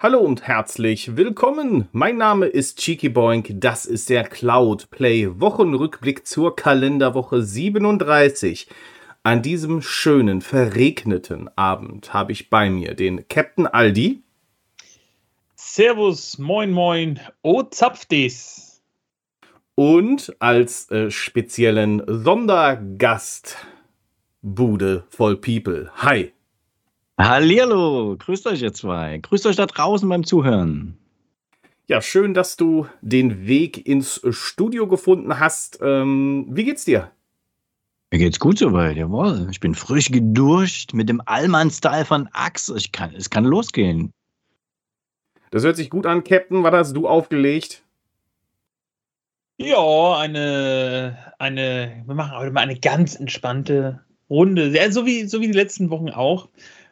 Hallo und herzlich willkommen. Mein Name ist Cheeky Boink. Das ist der Cloud Play Wochenrückblick zur Kalenderwoche 37. An diesem schönen, verregneten Abend habe ich bei mir den Captain Aldi. Servus, moin, moin, oh Zapfdis. Und als äh, speziellen Sondergast Bude voll People. Hi. Hallihallo, grüßt euch ihr zwei. Grüßt euch da draußen beim Zuhören. Ja, schön, dass du den Weg ins Studio gefunden hast. Ähm, wie geht's dir? Mir geht's gut soweit, jawohl. Ich bin frisch gedurcht mit dem Allmann-Style von Axe. Ich kann, es kann losgehen. Das hört sich gut an, Captain. Was hast du aufgelegt? Ja, eine, eine, wir machen heute mal eine ganz entspannte Runde. Ja, so, wie, so wie die letzten Wochen auch.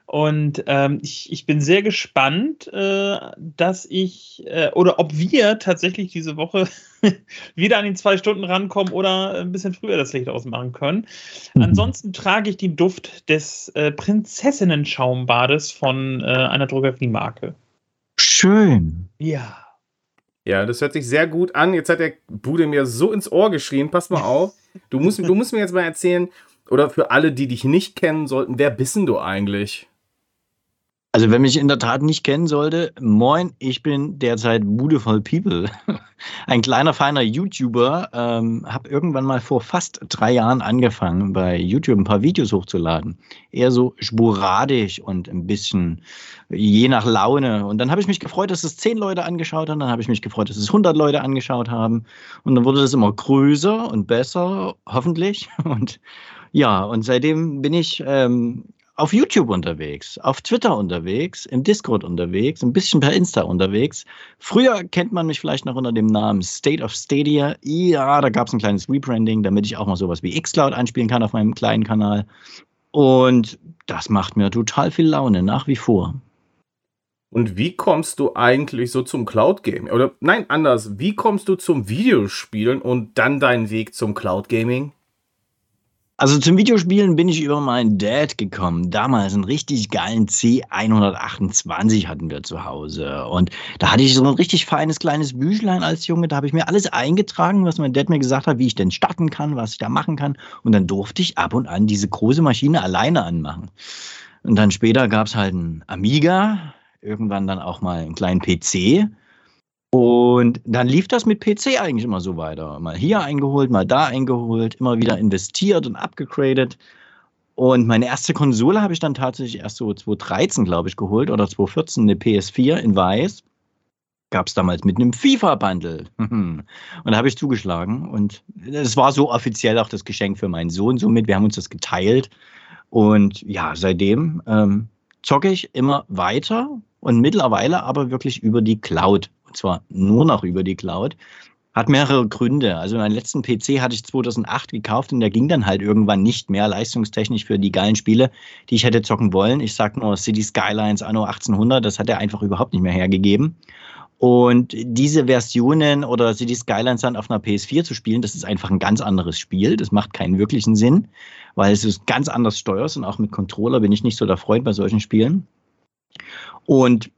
Und ähm, ich, ich bin sehr gespannt, äh, dass ich äh, oder ob wir tatsächlich diese Woche wieder an die zwei Stunden rankommen oder ein bisschen früher das Licht ausmachen können. Mhm. Ansonsten trage ich den Duft des äh, Prinzessinnen-Schaumbades von äh, einer Drogeriemarke. Schön. Ja. Ja, das hört sich sehr gut an. Jetzt hat der Bude mir so ins Ohr geschrien. Pass mal auf. Du musst, du musst mir jetzt mal erzählen, oder für alle, die dich nicht kennen sollten, wer bist denn du eigentlich? Also, wenn mich in der Tat nicht kennen sollte, moin, ich bin derzeit Beautiful People. Ein kleiner, feiner YouTuber. Ähm, habe irgendwann mal vor fast drei Jahren angefangen, bei YouTube ein paar Videos hochzuladen. Eher so sporadisch und ein bisschen je nach Laune. Und dann habe ich mich gefreut, dass es zehn Leute angeschaut haben. Dann habe ich mich gefreut, dass es 100 Leute angeschaut haben. Und dann wurde das immer größer und besser, hoffentlich. Und ja, und seitdem bin ich ähm, auf YouTube unterwegs, auf Twitter unterwegs, im Discord unterwegs, ein bisschen per Insta unterwegs. Früher kennt man mich vielleicht noch unter dem Namen State of Stadia. Ja, da gab es ein kleines Rebranding, damit ich auch mal sowas wie Xcloud einspielen kann auf meinem kleinen Kanal. Und das macht mir total viel Laune, nach wie vor. Und wie kommst du eigentlich so zum Cloud Gaming? Oder nein, anders, wie kommst du zum Videospielen und dann deinen Weg zum Cloud Gaming? Also zum Videospielen bin ich über meinen Dad gekommen. Damals einen richtig geilen C128 hatten wir zu Hause. Und da hatte ich so ein richtig feines kleines Büchlein als Junge. Da habe ich mir alles eingetragen, was mein Dad mir gesagt hat, wie ich denn starten kann, was ich da machen kann. Und dann durfte ich ab und an diese große Maschine alleine anmachen. Und dann später gab es halt einen Amiga, irgendwann dann auch mal einen kleinen PC. Und dann lief das mit PC eigentlich immer so weiter. Mal hier eingeholt, mal da eingeholt, immer wieder investiert und abgegradet. Und meine erste Konsole habe ich dann tatsächlich erst so 2013, glaube ich, geholt oder 2014, eine PS4 in Weiß. Gab es damals mit einem FIFA-Bundle. und da habe ich zugeschlagen. Und es war so offiziell auch das Geschenk für meinen Sohn. Somit, wir haben uns das geteilt. Und ja, seitdem ähm, zocke ich immer weiter und mittlerweile aber wirklich über die Cloud zwar nur noch über die Cloud, hat mehrere Gründe. Also meinen letzten PC hatte ich 2008 gekauft und der ging dann halt irgendwann nicht mehr leistungstechnisch für die geilen Spiele, die ich hätte zocken wollen. Ich sag nur City Skylines Anno 1800, das hat er einfach überhaupt nicht mehr hergegeben. Und diese Versionen oder City Skylines dann auf einer PS4 zu spielen, das ist einfach ein ganz anderes Spiel. Das macht keinen wirklichen Sinn, weil es ist ganz anders steuerst und auch mit Controller bin ich nicht so der Freund bei solchen Spielen. Und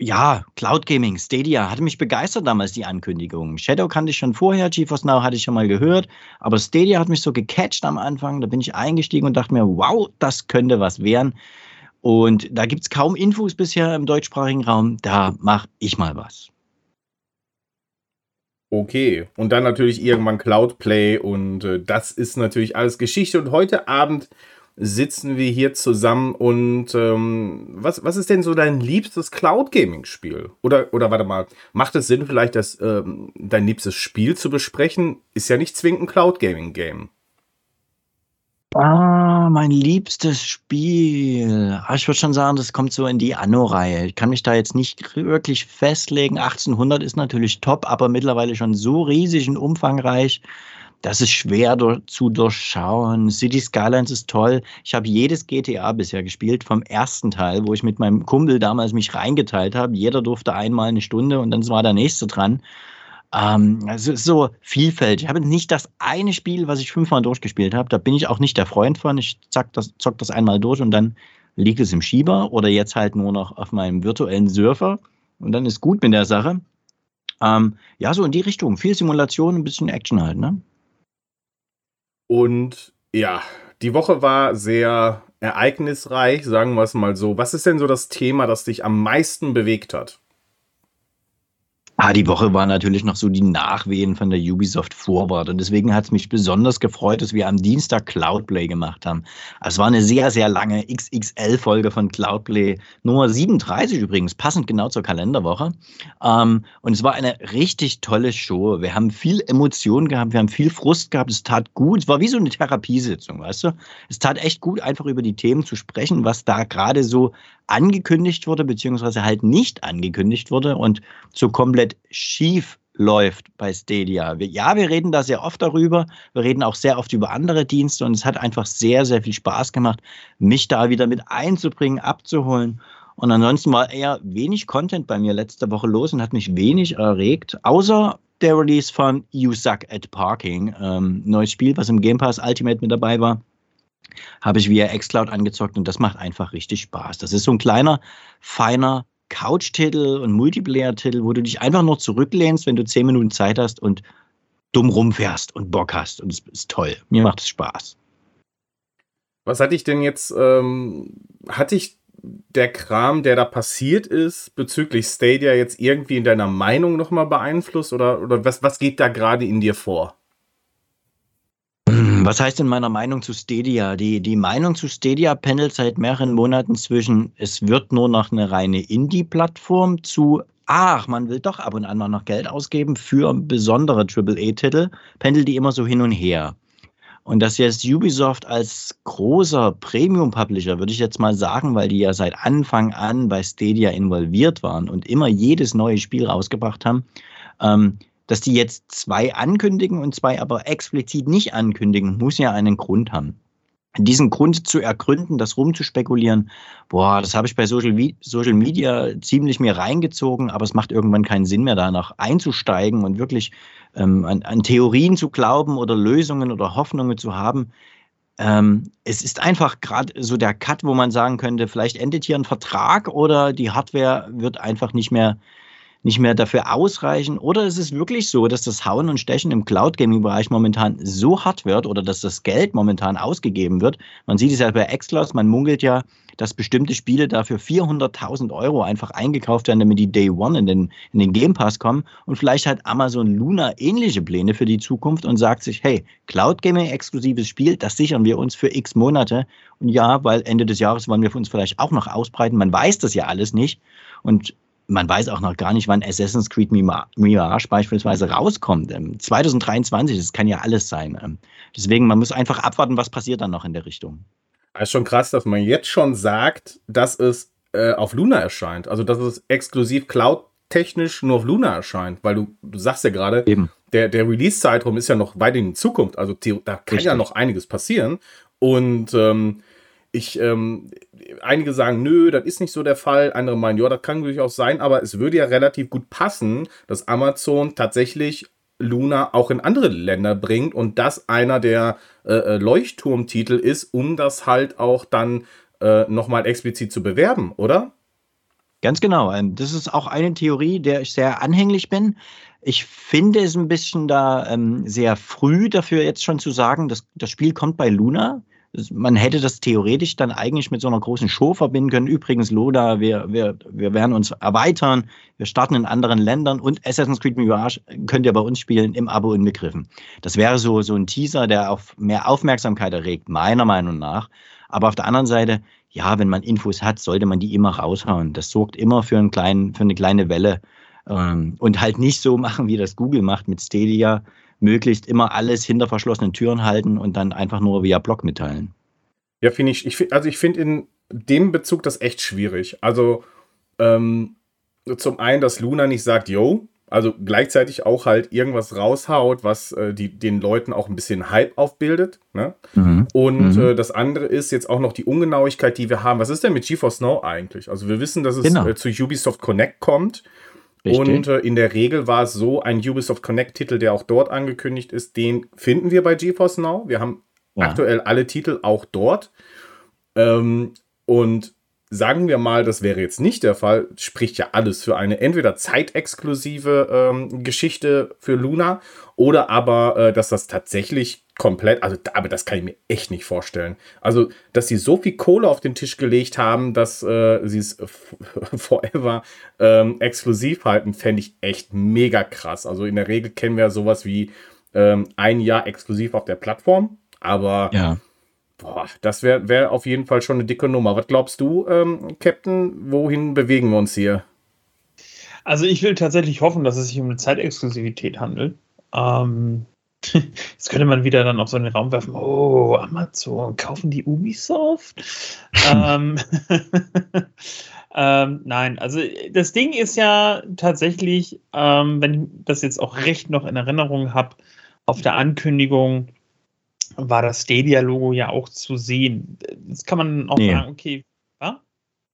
ja, Cloud Gaming, Stadia, hatte mich begeistert damals die Ankündigung. Shadow kannte ich schon vorher, GeForce Now hatte ich schon mal gehört, aber Stadia hat mich so gecatcht am Anfang. Da bin ich eingestiegen und dachte mir, wow, das könnte was werden. Und da gibt es kaum Infos bisher im deutschsprachigen Raum. Da mache ich mal was. Okay, und dann natürlich irgendwann Cloud Play und äh, das ist natürlich alles Geschichte. Und heute Abend sitzen wir hier zusammen und ähm, was, was ist denn so dein liebstes Cloud Gaming Spiel? Oder, oder warte mal, macht es Sinn vielleicht, das, ähm, dein liebstes Spiel zu besprechen? Ist ja nicht zwingend ein Cloud Gaming Game. Ah, mein liebstes Spiel. Ah, ich würde schon sagen, das kommt so in die Anno-Reihe. Ich kann mich da jetzt nicht wirklich festlegen. 1800 ist natürlich top, aber mittlerweile schon so riesig und umfangreich das ist schwer durch, zu durchschauen. City Skylines ist toll. Ich habe jedes GTA bisher gespielt, vom ersten Teil, wo ich mit meinem Kumpel damals mich reingeteilt habe. Jeder durfte einmal eine Stunde und dann war der nächste dran. Ähm, also so vielfältig. Ich habe nicht das eine Spiel, was ich fünfmal durchgespielt habe. Da bin ich auch nicht der Freund von. Ich zack das, zock das einmal durch und dann liegt es im Schieber oder jetzt halt nur noch auf meinem virtuellen Surfer und dann ist gut mit der Sache. Ähm, ja, so in die Richtung. Viel Simulation, ein bisschen Action halt, ne? Und ja, die Woche war sehr ereignisreich, sagen wir es mal so. Was ist denn so das Thema, das dich am meisten bewegt hat? Ah, die Woche war natürlich noch so die Nachwehen von der Ubisoft Forward und deswegen hat es mich besonders gefreut, dass wir am Dienstag Cloudplay gemacht haben. Es war eine sehr, sehr lange XXL-Folge von Cloudplay, Nummer 37 übrigens, passend genau zur Kalenderwoche. Ähm, und es war eine richtig tolle Show. Wir haben viel Emotion gehabt, wir haben viel Frust gehabt, es tat gut. Es war wie so eine Therapiesitzung, weißt du? Es tat echt gut, einfach über die Themen zu sprechen, was da gerade so angekündigt wurde, beziehungsweise halt nicht angekündigt wurde und so komplett schief läuft bei Stadia. ja, wir reden da sehr oft darüber. Wir reden auch sehr oft über andere Dienste und es hat einfach sehr, sehr viel Spaß gemacht, mich da wieder mit einzubringen, abzuholen. Und ansonsten war eher wenig Content bei mir letzte Woche los und hat mich wenig erregt, außer der Release von You Suck at Parking, ähm, neues Spiel, was im Game Pass Ultimate mit dabei war habe ich via xCloud angezockt und das macht einfach richtig Spaß. Das ist so ein kleiner, feiner Couch-Titel und Multiplayer-Titel, wo du dich einfach nur zurücklehnst, wenn du zehn Minuten Zeit hast und dumm rumfährst und Bock hast. Und es ist toll. Mir macht es Spaß. Was hatte ich denn jetzt, ähm, hatte ich der Kram, der da passiert ist, bezüglich Stadia jetzt irgendwie in deiner Meinung nochmal beeinflusst? Oder, oder was, was geht da gerade in dir vor? Was heißt in meiner Meinung zu Stadia? Die, die Meinung zu Stadia pendelt seit mehreren Monaten zwischen, es wird nur noch eine reine Indie-Plattform zu, ach, man will doch ab und an mal noch Geld ausgeben für besondere AAA-Titel, pendelt die immer so hin und her. Und dass jetzt Ubisoft als großer Premium-Publisher, würde ich jetzt mal sagen, weil die ja seit Anfang an bei Stadia involviert waren und immer jedes neue Spiel rausgebracht haben, ähm, dass die jetzt zwei ankündigen und zwei aber explizit nicht ankündigen, muss ja einen Grund haben. Diesen Grund zu ergründen, das rumzuspekulieren, boah, das habe ich bei Social, Social Media ziemlich mir reingezogen, aber es macht irgendwann keinen Sinn mehr, danach einzusteigen und wirklich ähm, an, an Theorien zu glauben oder Lösungen oder Hoffnungen zu haben. Ähm, es ist einfach gerade so der Cut, wo man sagen könnte, vielleicht endet hier ein Vertrag oder die Hardware wird einfach nicht mehr nicht mehr dafür ausreichen? Oder ist es wirklich so, dass das Hauen und Stechen im Cloud-Gaming-Bereich momentan so hart wird oder dass das Geld momentan ausgegeben wird? Man sieht es ja bei Xcloud, man munkelt ja, dass bestimmte Spiele dafür 400.000 Euro einfach eingekauft werden, damit die Day One in den, in den Game Pass kommen. Und vielleicht hat Amazon Luna ähnliche Pläne für die Zukunft und sagt sich, hey, Cloud Gaming exklusives Spiel, das sichern wir uns für x Monate. Und ja, weil Ende des Jahres wollen wir uns vielleicht auch noch ausbreiten. Man weiß das ja alles nicht. Und man weiß auch noch gar nicht, wann Assassin's Creed Mirage beispielsweise rauskommt. 2023, ähm, das kann ja alles sein. Ähm, deswegen, man muss einfach abwarten, was passiert dann noch in der Richtung. Es ist schon krass, dass man jetzt schon sagt, dass es äh, auf Luna erscheint. Also, dass es exklusiv Cloud-technisch nur auf Luna erscheint. Weil du, du sagst ja gerade, der, der Release-Zeitraum ist ja noch weit in die Zukunft. Also, da kann Richtig. ja noch einiges passieren. Und ähm, ich, ähm, einige sagen, nö, das ist nicht so der Fall. Andere meinen, ja, das kann durchaus sein, aber es würde ja relativ gut passen, dass Amazon tatsächlich Luna auch in andere Länder bringt und das einer der äh, äh Leuchtturmtitel ist, um das halt auch dann äh, nochmal explizit zu bewerben, oder? Ganz genau. Ähm, das ist auch eine Theorie, der ich sehr anhänglich bin. Ich finde es ein bisschen da ähm, sehr früh dafür jetzt schon zu sagen, dass das Spiel kommt bei Luna man hätte das theoretisch dann eigentlich mit so einer großen Show verbinden können. Übrigens, Loda, wir, wir, wir werden uns erweitern, wir starten in anderen Ländern und Assassin's Creed Mirage könnt ihr bei uns spielen, im Abo inbegriffen. Das wäre so, so ein Teaser, der auf mehr Aufmerksamkeit erregt, meiner Meinung nach. Aber auf der anderen Seite, ja, wenn man Infos hat, sollte man die immer raushauen. Das sorgt immer für, einen kleinen, für eine kleine Welle. Ähm, und halt nicht so machen, wie das Google macht mit Stadia möglichst immer alles hinter verschlossenen Türen halten und dann einfach nur via Blog mitteilen. Ja, finde ich, ich also ich finde in dem Bezug das echt schwierig. Also ähm, zum einen, dass Luna nicht sagt, yo, Also gleichzeitig auch halt irgendwas raushaut, was äh, die, den Leuten auch ein bisschen Hype aufbildet. Ne? Mhm. Und mhm. Äh, das andere ist jetzt auch noch die Ungenauigkeit, die wir haben. Was ist denn mit GeForce Now eigentlich? Also wir wissen, dass es genau. äh, zu Ubisoft Connect kommt. Richtig. Und äh, in der Regel war es so, ein Ubisoft Connect-Titel, der auch dort angekündigt ist, den finden wir bei GeForce Now. Wir haben ja. aktuell alle Titel auch dort. Ähm, und sagen wir mal, das wäre jetzt nicht der Fall, spricht ja alles für eine entweder zeitexklusive ähm, Geschichte für Luna oder aber, äh, dass das tatsächlich komplett, also aber das kann ich mir echt nicht vorstellen. Also, dass sie so viel Kohle auf den Tisch gelegt haben, dass äh, sie es forever ähm, exklusiv halten, fände ich echt mega krass. Also in der Regel kennen wir sowas wie ähm, ein Jahr exklusiv auf der Plattform, aber ja Boah, das wäre wär auf jeden Fall schon eine dicke Nummer. Was glaubst du, ähm, Captain? Wohin bewegen wir uns hier? Also ich will tatsächlich hoffen, dass es sich um eine Zeitexklusivität handelt. Ähm, jetzt könnte man wieder dann auf so einen Raum werfen, oh, Amazon, kaufen die Ubisoft? ähm, ähm, nein, also das Ding ist ja tatsächlich, ähm, wenn ich das jetzt auch recht noch in Erinnerung habe, auf der Ankündigung war das Stadia-Logo ja auch zu sehen. Jetzt kann man auch nee. sagen, okay?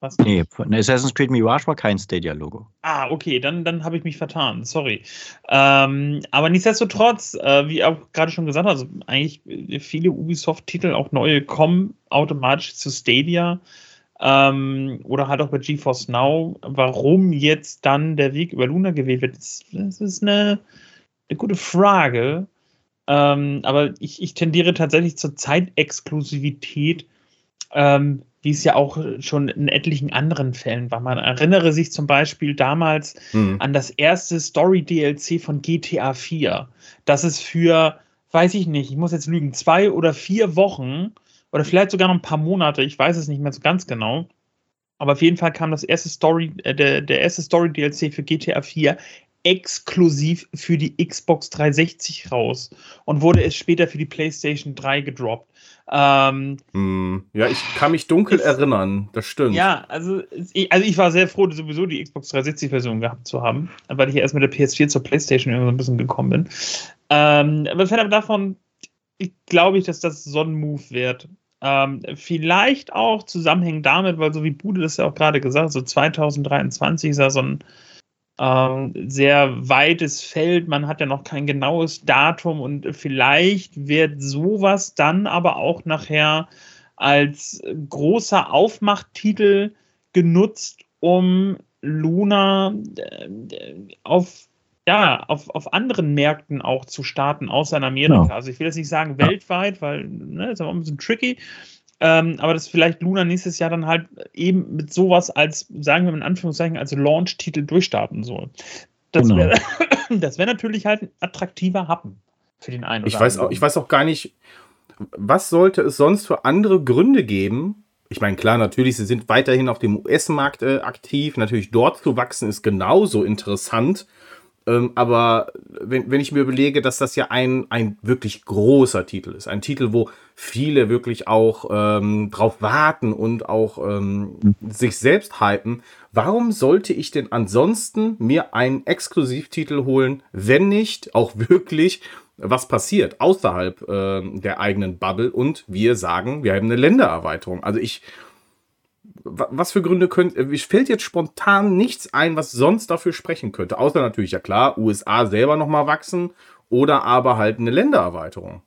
Was? Nee, Assassin's Creed Mirage war kein Stadia-Logo. Ah, okay, dann, dann habe ich mich vertan, sorry. Ähm, aber nichtsdestotrotz, äh, wie auch gerade schon gesagt, also eigentlich viele Ubisoft-Titel, auch neue, kommen automatisch zu Stadia. Ähm, oder halt auch bei GeForce Now. Warum jetzt dann der Weg über Luna gewählt wird, das, das ist eine, eine gute Frage. Ähm, aber ich, ich tendiere tatsächlich zur Zeitexklusivität, ähm, wie es ja auch schon in etlichen anderen Fällen war. Man erinnere sich zum Beispiel damals mhm. an das erste Story-DLC von GTA 4. Das ist für, weiß ich nicht, ich muss jetzt lügen, zwei oder vier Wochen oder vielleicht sogar noch ein paar Monate, ich weiß es nicht mehr so ganz genau. Aber auf jeden Fall kam das erste Story, äh, der, der erste Story-DLC für GTA 4 exklusiv für die Xbox 360 raus und wurde es später für die PlayStation 3 gedroppt. Ähm, hm, ja, ich kann mich dunkel ich, erinnern, das stimmt. Ja, also ich, also ich war sehr froh, sowieso die Xbox 360-Version gehabt zu haben, weil ich ja erst mit der PS4 zur PlayStation irgendwie so ein bisschen gekommen bin. Ähm, aber fernab davon glaube ich, dass das so ein Move wird. Ähm, vielleicht auch zusammenhängend damit, weil so wie Bude das ja auch gerade gesagt hat, so 2023 ist ja so ein ähm, sehr weites Feld. Man hat ja noch kein genaues Datum und vielleicht wird sowas dann aber auch nachher als großer Aufmachttitel genutzt, um Luna äh, auf ja, auf, auf anderen Märkten auch zu starten, außer in Amerika. Ja. Also ich will jetzt nicht sagen weltweit, weil ne, das ist auch ein bisschen tricky. Ähm, aber dass vielleicht Luna nächstes Jahr dann halt eben mit sowas als, sagen wir mal in Anführungszeichen, als Launch-Titel durchstarten soll. Das genau. wäre wär natürlich halt ein attraktiver Happen für den einen oder ich weiß Auch, ich weiß auch gar nicht, was sollte es sonst für andere Gründe geben? Ich meine, klar, natürlich, sie sind weiterhin auf dem US-Markt äh, aktiv. Natürlich dort zu wachsen ist genauso interessant. Ähm, aber wenn, wenn ich mir überlege, dass das ja ein, ein wirklich großer Titel ist, ein Titel, wo viele wirklich auch ähm, drauf warten und auch ähm, mhm. sich selbst hypen, warum sollte ich denn ansonsten mir einen Exklusivtitel holen, wenn nicht auch wirklich was passiert außerhalb äh, der eigenen Bubble und wir sagen, wir haben eine Ländererweiterung. Also ich was für Gründe könnte, mir fällt jetzt spontan nichts ein, was sonst dafür sprechen könnte. Außer natürlich, ja klar, USA selber nochmal wachsen oder aber halt eine Ländererweiterung.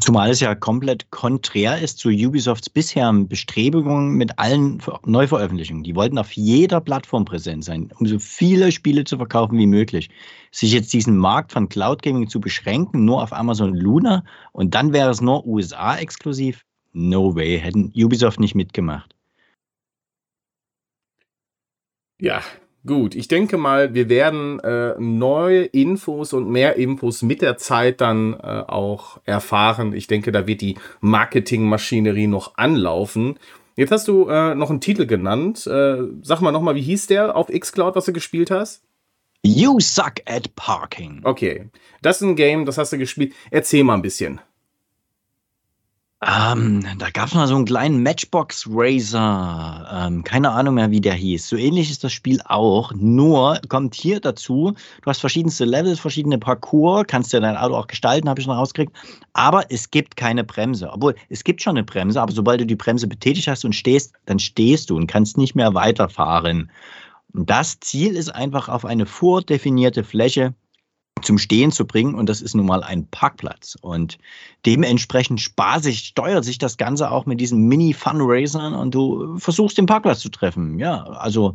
Zumal es ja komplett konträr ist zu Ubisofts bisherigen Bestrebungen mit allen Neuveröffentlichungen. Die wollten auf jeder Plattform präsent sein, um so viele Spiele zu verkaufen wie möglich. Sich jetzt diesen Markt von Cloud Gaming zu beschränken, nur auf Amazon Luna und dann wäre es nur USA exklusiv, No way, hätten Ubisoft nicht mitgemacht. Ja, gut. Ich denke mal, wir werden äh, neue Infos und mehr Infos mit der Zeit dann äh, auch erfahren. Ich denke, da wird die Marketingmaschinerie noch anlaufen. Jetzt hast du äh, noch einen Titel genannt. Äh, sag mal nochmal, wie hieß der auf Xcloud, was du gespielt hast? You suck at parking. Okay. Das ist ein Game, das hast du gespielt. Erzähl mal ein bisschen. Ähm, da gab es mal so einen kleinen Matchbox Racer. Ähm, keine Ahnung mehr, wie der hieß. So ähnlich ist das Spiel auch. Nur kommt hier dazu, du hast verschiedenste Levels, verschiedene Parcours, kannst ja dein Auto auch gestalten, habe ich noch rausgekriegt. Aber es gibt keine Bremse. Obwohl, es gibt schon eine Bremse, aber sobald du die Bremse betätigt hast und stehst, dann stehst du und kannst nicht mehr weiterfahren. Das Ziel ist einfach auf eine vordefinierte Fläche zum Stehen zu bringen und das ist nun mal ein Parkplatz und dementsprechend spaßig steuert sich das Ganze auch mit diesen Mini-Funracern und du versuchst den Parkplatz zu treffen. Ja, also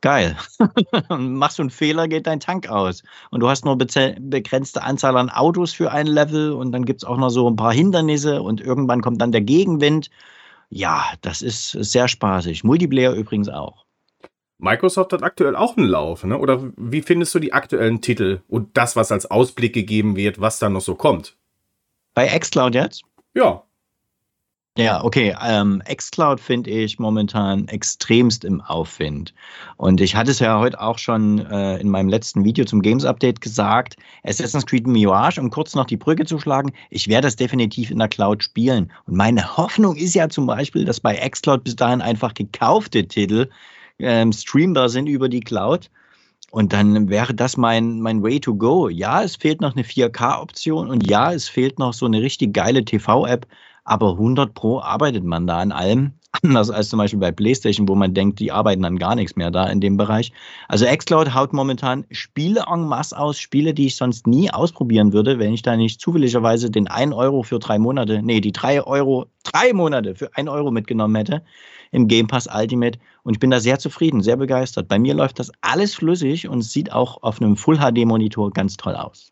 geil. Machst du einen Fehler, geht dein Tank aus und du hast nur begrenzte Anzahl an Autos für ein Level und dann gibt es auch noch so ein paar Hindernisse und irgendwann kommt dann der Gegenwind. Ja, das ist sehr spaßig. Multiplayer übrigens auch. Microsoft hat aktuell auch einen Lauf, ne? Oder wie findest du die aktuellen Titel und das, was als Ausblick gegeben wird, was da noch so kommt? Bei xCloud jetzt? Ja. Ja, okay. Ähm, xCloud finde ich momentan extremst im Aufwind. Und ich hatte es ja heute auch schon äh, in meinem letzten Video zum Games Update gesagt. Assassin's Creed Mirage, um kurz noch die Brücke zu schlagen, ich werde das definitiv in der Cloud spielen. Und meine Hoffnung ist ja zum Beispiel, dass bei xCloud bis dahin einfach gekaufte Titel ähm, streambar sind über die Cloud. Und dann wäre das mein, mein Way to go. Ja, es fehlt noch eine 4K-Option und ja, es fehlt noch so eine richtig geile TV-App, aber 100 Pro arbeitet man da an allem. Anders als zum Beispiel bei PlayStation, wo man denkt, die arbeiten an gar nichts mehr da in dem Bereich. Also Xcloud haut momentan Spiele en masse aus, Spiele, die ich sonst nie ausprobieren würde, wenn ich da nicht zufälligerweise den 1 Euro für drei Monate, nee, die 3 Euro, drei Monate für 1 Euro mitgenommen hätte im Game Pass Ultimate. Und ich bin da sehr zufrieden, sehr begeistert. Bei mir läuft das alles flüssig und sieht auch auf einem Full HD Monitor ganz toll aus.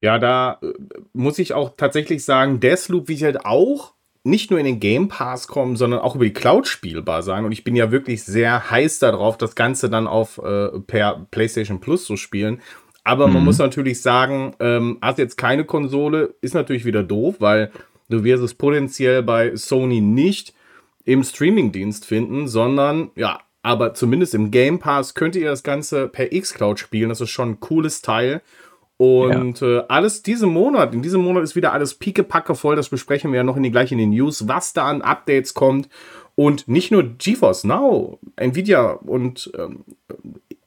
Ja, da äh, muss ich auch tatsächlich sagen, Deathloop wird halt auch nicht nur in den Game Pass kommen, sondern auch über die Cloud spielbar sein. Und ich bin ja wirklich sehr heiß darauf, das Ganze dann auf äh, per PlayStation Plus zu spielen. Aber mhm. man muss natürlich sagen, ähm, hast jetzt keine Konsole, ist natürlich wieder doof, weil Du wirst es potenziell bei Sony nicht im Streamingdienst finden, sondern ja, aber zumindest im Game Pass könnt ihr das Ganze per Xcloud spielen. Das ist schon ein cooles Teil. Und ja. äh, alles diesen Monat, in diesem Monat ist wieder alles piekepacke voll. Das besprechen wir ja noch in die gleich in den News, was da an Updates kommt. Und nicht nur GeForce Now, Nvidia und ähm,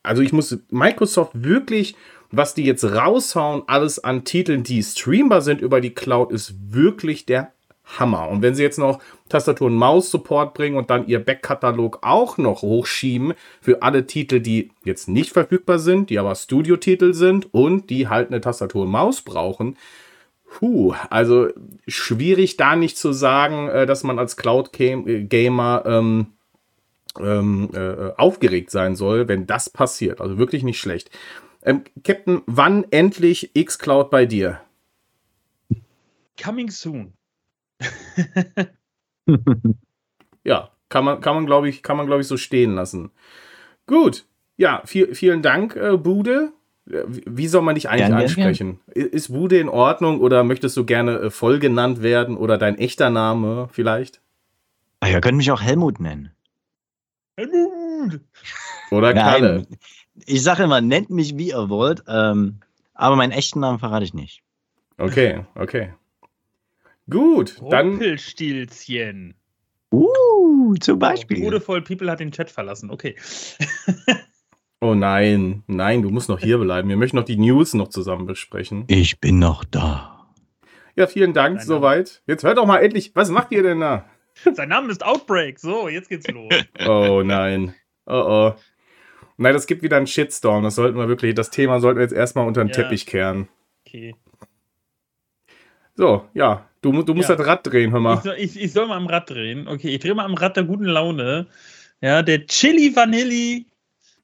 also ich muss Microsoft wirklich was die jetzt raushauen, alles an Titeln, die streambar sind über die Cloud, ist wirklich der Hammer. Und wenn sie jetzt noch Tastatur- und Maus-Support bringen und dann ihr Backkatalog auch noch hochschieben für alle Titel, die jetzt nicht verfügbar sind, die aber Studio-Titel sind und die halt eine Tastatur und Maus brauchen, Puh, also schwierig da nicht zu sagen, äh, dass man als Cloud-Gamer ähm, ähm, äh, aufgeregt sein soll, wenn das passiert. Also wirklich nicht schlecht. Ähm, Captain, wann endlich X-Cloud bei dir? Coming soon. ja, kann man, kann man glaube ich, kann man, glaube ich, so stehen lassen. Gut. Ja, viel, vielen Dank, äh, Bude. Äh, wie soll man dich eigentlich gern, ansprechen? Gern. Ist Bude in Ordnung oder möchtest du gerne äh, voll genannt werden oder dein echter Name vielleicht? Ach, ihr könnt mich auch Helmut nennen. Helmut! Oder Kalle. Nein, ich sage immer, nennt mich wie ihr wollt, ähm, aber meinen echten Namen verrate ich nicht. Okay, okay. Gut, dann. Rumpelstilzchen. Uh, zum Beispiel. Oh, Beautiful People hat den Chat verlassen. Okay. oh nein, nein, du musst noch hier bleiben. Wir möchten noch die News noch zusammen besprechen. Ich bin noch da. Ja, vielen Dank Sein soweit. Jetzt hört doch mal endlich, was macht ihr denn da? Sein Name ist Outbreak. So, jetzt geht's los. oh nein. Oh oh. Nein, das gibt wieder einen Shitstorm. Das sollten wir wirklich, das Thema sollten wir jetzt erstmal unter den ja. Teppich kehren. Okay. So, ja, du, du musst ja. das Rad drehen, hör mal. Ich soll, ich, ich soll, mal am Rad drehen. Okay, ich drehe mal am Rad der guten Laune. Ja, der Chili Vanilli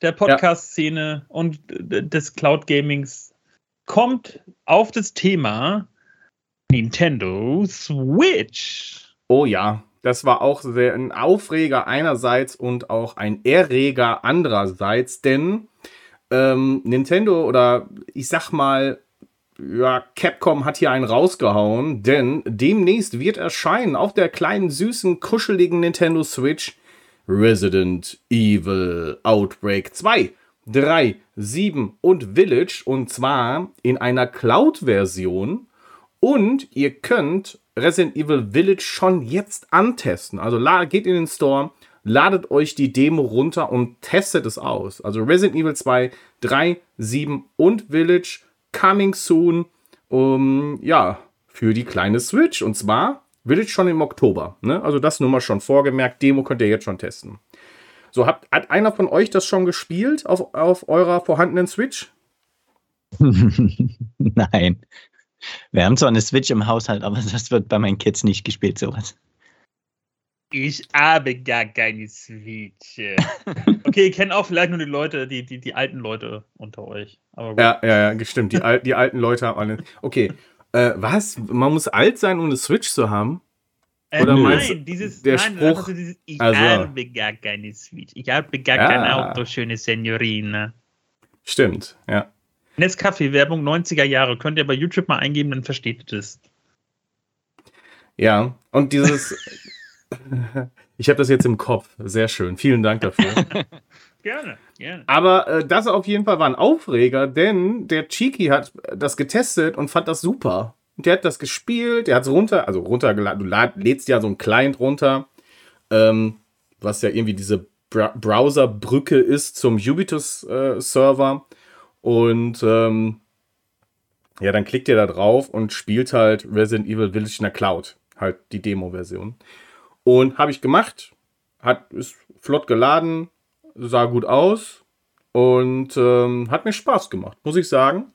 der Podcast-Szene ja. und des Cloud Gamings kommt auf das Thema Nintendo Switch. Oh ja, das war auch sehr ein Aufreger einerseits und auch ein Erreger andererseits, denn ähm, Nintendo oder ich sag mal, ja, Capcom hat hier einen rausgehauen, denn demnächst wird erscheinen auf der kleinen, süßen, kuscheligen Nintendo Switch Resident Evil Outbreak 2, 3, 7 und Village und zwar in einer Cloud-Version. Und ihr könnt Resident Evil Village schon jetzt antesten. Also geht in den Store, ladet euch die Demo runter und testet es aus. Also Resident Evil 2, 3, 7 und Village coming soon. Um, ja, für die kleine Switch. Und zwar Village schon im Oktober. Ne? Also das nur mal schon vorgemerkt. Demo könnt ihr jetzt schon testen. So, habt, hat einer von euch das schon gespielt auf, auf eurer vorhandenen Switch? Nein. Wir haben zwar eine Switch im Haushalt, aber das wird bei meinen Kids nicht gespielt, sowas. Ich habe gar keine Switch. Okay, ihr kennt auch vielleicht nur die Leute, die, die, die alten Leute unter euch. ja, ja, ja, stimmt. Die, Al die alten Leute haben alle. Okay. Äh, was? Man muss alt sein, um eine Switch zu haben? Äh, Oder nein, dieses, der nein, Spruch, also dieses, ich also. habe gar keine Switch. Ich habe gar ja. kein Auto, schöne Signorine. Stimmt, ja. Nescafé-Werbung 90er Jahre. Könnt ihr bei YouTube mal eingeben, dann versteht ihr das. Ja, und dieses. ich habe das jetzt im Kopf. Sehr schön. Vielen Dank dafür. gerne, gerne. Aber äh, das auf jeden Fall war ein Aufreger, denn der Cheeky hat das getestet und fand das super. Der hat das gespielt, der hat es runter, also runtergeladen. Du lädst ja so ein Client runter, ähm, was ja irgendwie diese Bra Browserbrücke ist zum Ubitus-Server. Äh, und ähm, ja, dann klickt ihr da drauf und spielt halt Resident Evil Village in der Cloud. Halt die Demo-Version. Und habe ich gemacht. Hat, ist flott geladen, sah gut aus und ähm, hat mir Spaß gemacht, muss ich sagen.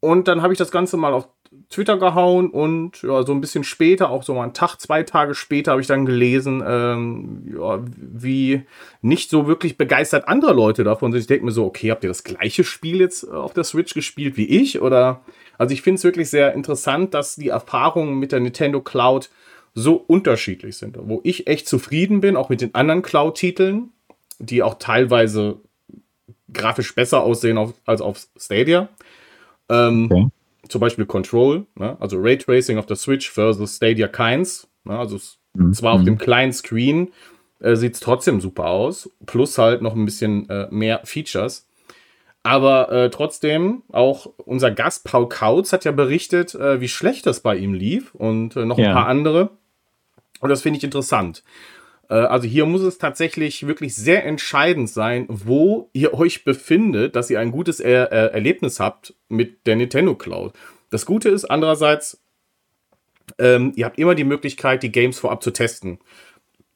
Und dann habe ich das Ganze mal auf Twitter gehauen und ja, so ein bisschen später, auch so mal einen Tag, zwei Tage später, habe ich dann gelesen, ähm, ja, wie nicht so wirklich begeistert andere Leute davon sind. Ich denke mir so, okay, habt ihr das gleiche Spiel jetzt auf der Switch gespielt wie ich? Oder also ich finde es wirklich sehr interessant, dass die Erfahrungen mit der Nintendo Cloud so unterschiedlich sind. Wo ich echt zufrieden bin, auch mit den anderen Cloud-Titeln, die auch teilweise grafisch besser aussehen auf, als auf Stadia. Ähm, okay zum Beispiel Control, ne? also Raytracing auf der Switch versus Stadia keins. Ne? Also mhm. zwar auf dem mhm. kleinen Screen äh, sieht es trotzdem super aus, plus halt noch ein bisschen äh, mehr Features. Aber äh, trotzdem, auch unser Gast Paul Kautz hat ja berichtet, äh, wie schlecht das bei ihm lief und äh, noch ja. ein paar andere. Und das finde ich interessant. Äh, also hier muss es tatsächlich wirklich sehr entscheidend sein, wo ihr euch befindet, dass ihr ein gutes er er Erlebnis habt mit der Nintendo Cloud. Das Gute ist andererseits, ähm, ihr habt immer die Möglichkeit, die Games vorab zu testen.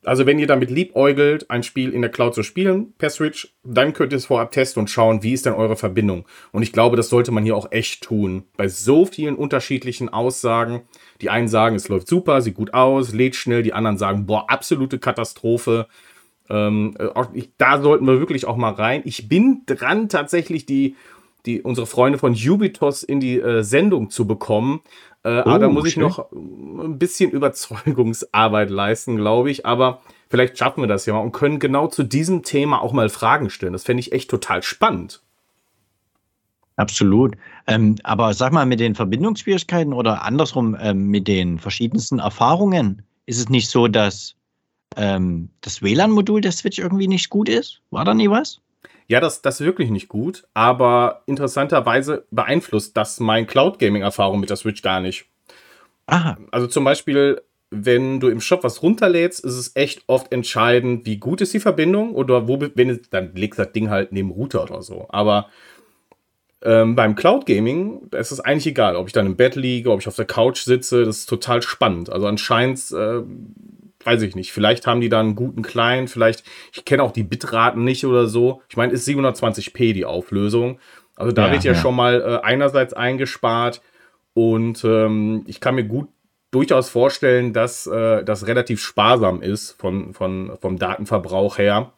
Also wenn ihr damit liebäugelt, ein Spiel in der Cloud zu spielen per Switch, dann könnt ihr es vorab testen und schauen, wie ist denn eure Verbindung. Und ich glaube, das sollte man hier auch echt tun. Bei so vielen unterschiedlichen Aussagen. Die einen sagen, es läuft super, sieht gut aus, lädt schnell. Die anderen sagen, boah, absolute Katastrophe. Ähm, äh, auch, ich, da sollten wir wirklich auch mal rein. Ich bin dran, tatsächlich die, die, unsere Freunde von Ubitos in die äh, Sendung zu bekommen. Äh, oh, aber da muss ich noch ein bisschen Überzeugungsarbeit leisten, glaube ich. Aber vielleicht schaffen wir das ja mal und können genau zu diesem Thema auch mal Fragen stellen. Das fände ich echt total spannend. Absolut. Ähm, aber sag mal, mit den Verbindungsschwierigkeiten oder andersrum ähm, mit den verschiedensten Erfahrungen, ist es nicht so, dass ähm, das WLAN-Modul der Switch irgendwie nicht gut ist? War da nie was? Ja, das, das ist wirklich nicht gut, aber interessanterweise beeinflusst das mein Cloud-Gaming-Erfahrung mit der Switch gar nicht. Aha. Also zum Beispiel, wenn du im Shop was runterlädst, ist es echt oft entscheidend, wie gut ist die Verbindung oder wo, wenn es, dann legst das Ding halt neben Router oder so. Aber ähm, beim Cloud Gaming ist es eigentlich egal, ob ich dann im Bett liege, ob ich auf der Couch sitze, das ist total spannend. Also anscheinend äh, weiß ich nicht, vielleicht haben die da einen guten Client, vielleicht, ich kenne auch die Bitraten nicht oder so. Ich meine, ist 720p die Auflösung. Also da ja, wird ja, ja, schon mal äh, einerseits eingespart und ähm, ich kann mir gut durchaus vorstellen, dass äh, das relativ sparsam ist von, von, vom Datenverbrauch her.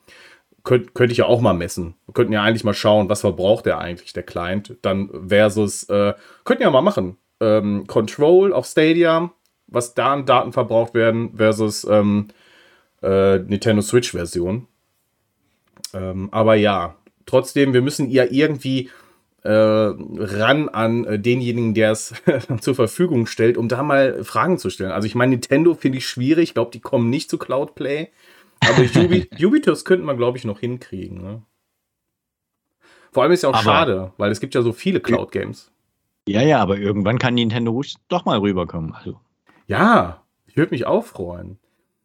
Könnt, könnte ich ja auch mal messen. Wir könnten ja eigentlich mal schauen, was verbraucht der eigentlich, der Client. Dann versus, äh, könnten ja mal machen. Ähm, Control auf Stadia, was da an Daten verbraucht werden, versus ähm, äh, Nintendo Switch-Version. Ähm, aber ja, trotzdem, wir müssen ja irgendwie äh, ran an äh, denjenigen, der es zur Verfügung stellt, um da mal Fragen zu stellen. Also ich meine, Nintendo finde ich schwierig. Ich glaube, die kommen nicht zu Cloud Play. Aber Ubi Ubitus könnte man, glaube ich, noch hinkriegen. Ne? Vor allem ist ja auch aber schade, weil es gibt ja so viele Cloud-Games. Ja, ja, aber irgendwann kann Nintendo doch mal rüberkommen. Also. Ja, ich würde mich auch freuen.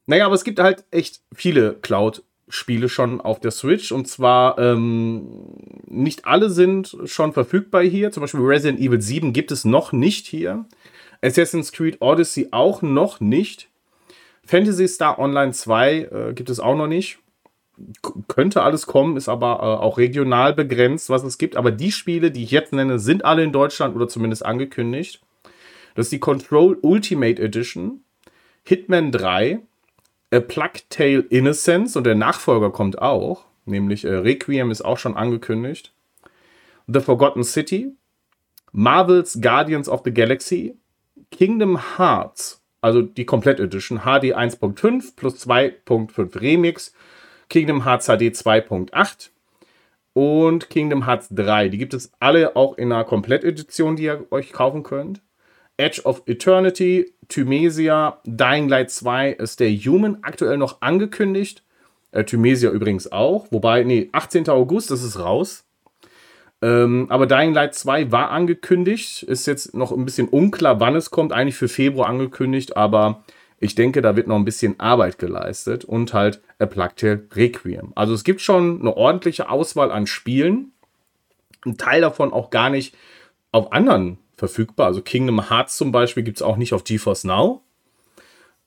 Naja, aber es gibt halt echt viele Cloud-Spiele schon auf der Switch. Und zwar ähm, nicht alle sind schon verfügbar hier. Zum Beispiel Resident Evil 7 gibt es noch nicht hier. Assassin's Creed Odyssey auch noch nicht. Fantasy Star Online 2 äh, gibt es auch noch nicht. K könnte alles kommen, ist aber äh, auch regional begrenzt, was es gibt. Aber die Spiele, die ich jetzt nenne, sind alle in Deutschland oder zumindest angekündigt. Das ist die Control Ultimate Edition, Hitman 3, A Plague Tale Innocence und der Nachfolger kommt auch, nämlich äh, Requiem ist auch schon angekündigt. The Forgotten City, Marvel's Guardians of the Galaxy, Kingdom Hearts, also die Komplett Edition, HD 1.5 plus 2.5 Remix, Kingdom Hearts HD 2.8 und Kingdom Hearts 3. Die gibt es alle auch in einer Komplett-Edition, die ihr euch kaufen könnt. Edge of Eternity, Thymesia, Dying Light 2, Stay Human aktuell noch angekündigt. Äh, Thymesia übrigens auch. Wobei, nee, 18. August, das ist raus. Ähm, aber Dying Light 2 war angekündigt. Ist jetzt noch ein bisschen unklar, wann es kommt. Eigentlich für Februar angekündigt, aber ich denke, da wird noch ein bisschen Arbeit geleistet. Und halt A Plague Tale Requiem. Also es gibt schon eine ordentliche Auswahl an Spielen. Ein Teil davon auch gar nicht auf anderen verfügbar. Also Kingdom Hearts zum Beispiel gibt es auch nicht auf GeForce Now.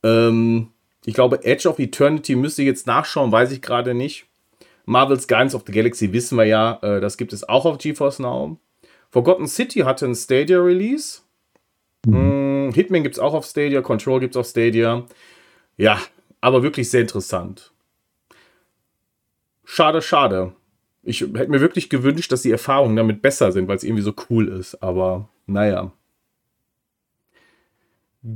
Ähm, ich glaube, Edge of Eternity müsste ich jetzt nachschauen, weiß ich gerade nicht. Marvel's Guardians of the Galaxy wissen wir ja, äh, das gibt es auch auf GeForce Now. Forgotten City hatte ein Stadia-Release. Mhm. Mm, Hitman gibt es auch auf Stadia, Control gibt es auf Stadia. Ja, aber wirklich sehr interessant. Schade, schade. Ich hätte mir wirklich gewünscht, dass die Erfahrungen damit besser sind, weil es irgendwie so cool ist. Aber naja.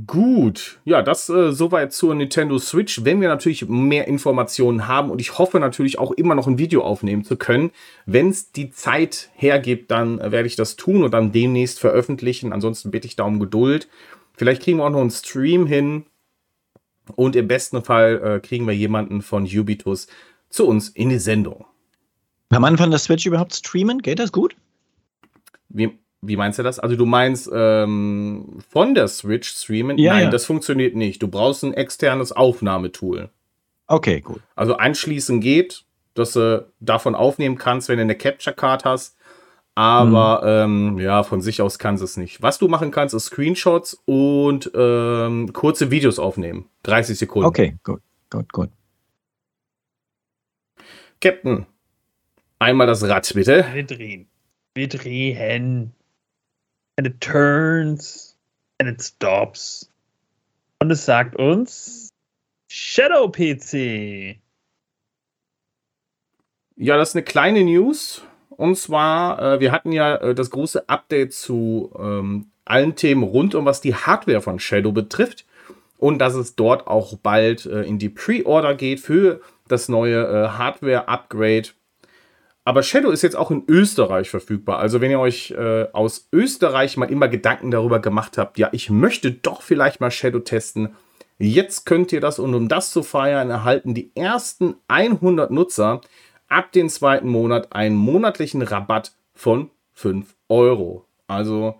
Gut, ja, das äh, soweit zur Nintendo Switch. Wenn wir natürlich mehr Informationen haben und ich hoffe natürlich auch immer noch ein Video aufnehmen zu können, wenn es die Zeit hergibt, dann äh, werde ich das tun und dann demnächst veröffentlichen. Ansonsten bitte ich da um Geduld. Vielleicht kriegen wir auch noch einen Stream hin und im besten Fall äh, kriegen wir jemanden von Ubitus zu uns in die Sendung. Kann man von der Switch überhaupt streamen? Geht das gut? Wie, wie meinst du das? Also du meinst ähm, von der Switch streamen? Ja, Nein, ja. das funktioniert nicht. Du brauchst ein externes Aufnahmetool. Okay, gut. Also anschließen geht, dass du davon aufnehmen kannst, wenn du eine Capture Card hast. Aber ähm, ja, von sich aus kannst du es nicht. Was du machen kannst, ist Screenshots und ähm, kurze Videos aufnehmen. 30 Sekunden. Okay, gut, gut, gut. Captain, einmal das Rad bitte. Wir drehen. Wir drehen. And it turns and it stops. Und es sagt uns Shadow PC. Ja, das ist eine kleine News. Und zwar, äh, wir hatten ja äh, das große Update zu ähm, allen Themen rund um was die Hardware von Shadow betrifft. Und dass es dort auch bald äh, in die Pre-Order geht für das neue äh, Hardware-Upgrade. Aber Shadow ist jetzt auch in Österreich verfügbar. Also wenn ihr euch äh, aus Österreich mal immer Gedanken darüber gemacht habt, ja, ich möchte doch vielleicht mal Shadow testen. Jetzt könnt ihr das und um das zu feiern, erhalten die ersten 100 Nutzer ab dem zweiten Monat einen monatlichen Rabatt von 5 Euro. Also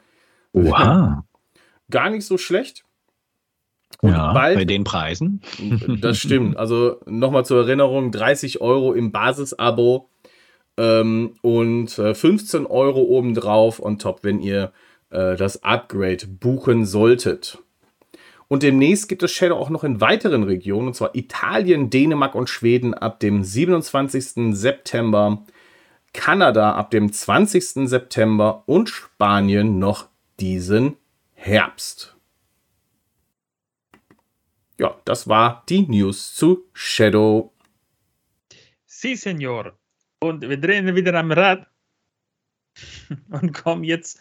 Wow. gar nicht so schlecht. Und Ja, bald- bei den Preisen. Das stimmt. Also nochmal zur Erinnerung: 30 Euro im Basisabo ähm, und äh, 15 Euro obendrauf on top, wenn ihr äh, das Upgrade buchen solltet. Und demnächst gibt es Shadow auch noch in weiteren Regionen, und zwar Italien, Dänemark und Schweden ab dem 27. September, Kanada ab dem 20. September und Spanien noch diesen Herbst. Ja, das war die News zu Shadow. Si, Senor. Und wir drehen wieder am Rad und kommen jetzt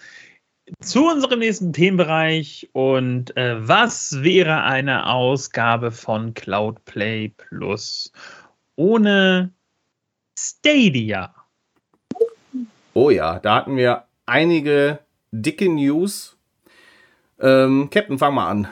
zu unserem nächsten Themenbereich. Und äh, was wäre eine Ausgabe von Cloud Play Plus ohne Stadia? Oh ja, da hatten wir einige dicke News. Ähm, Captain, fang mal an.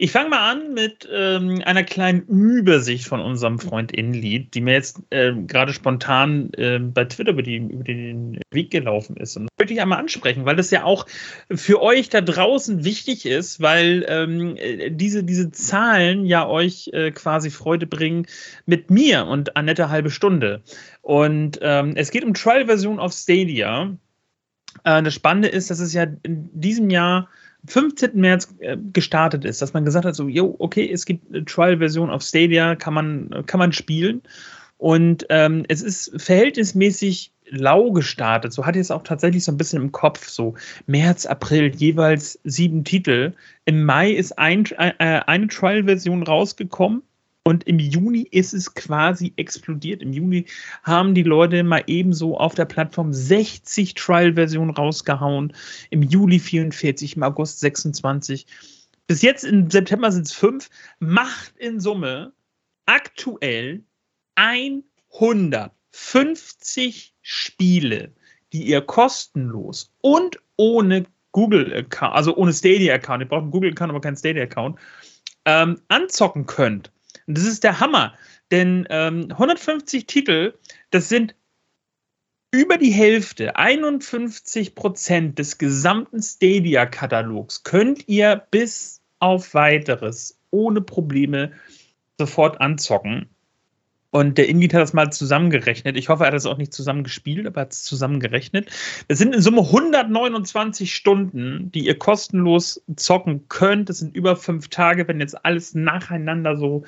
Ich fange mal an mit ähm, einer kleinen Übersicht von unserem Freund Inlied, die mir jetzt äh, gerade spontan äh, bei Twitter über, die, über, den Weg gelaufen ist. Und das möchte ich einmal ansprechen, weil das ja auch für euch da draußen wichtig ist, weil ähm, äh, diese, diese Zahlen ja euch äh, quasi Freude bringen mit mir und Annette halbe Stunde. Und ähm, es geht um Trial-Version auf Stadia. Äh, das Spannende ist, dass es ja in diesem Jahr 15. März äh, gestartet ist, dass man gesagt hat, so, jo, okay, es gibt eine Trial-Version auf Stadia, kann man, kann man spielen. Und ähm, es ist verhältnismäßig lau gestartet. So hatte ich es auch tatsächlich so ein bisschen im Kopf. So März, April jeweils sieben Titel. Im Mai ist ein, äh, eine Trial-Version rausgekommen. Und im Juni ist es quasi explodiert. Im Juni haben die Leute mal ebenso auf der Plattform 60 Trial-Versionen rausgehauen. Im Juli 44, im August 26. Bis jetzt im September sind es fünf. Macht in Summe aktuell 150 Spiele, die ihr kostenlos und ohne Google-Account, also ohne Stadia-Account, ihr braucht einen Google-Account, aber keinen Stadia-Account, ähm, anzocken könnt. Und das ist der Hammer. Denn ähm, 150 Titel, das sind über die Hälfte, 51 Prozent des gesamten Stadia-Katalogs könnt ihr bis auf weiteres ohne Probleme sofort anzocken. Und der Ingrid hat das mal zusammengerechnet. Ich hoffe, er hat das auch nicht zusammengespielt, aber er hat es zusammengerechnet. Es sind in Summe 129 Stunden, die ihr kostenlos zocken könnt. Das sind über fünf Tage, wenn jetzt alles nacheinander so,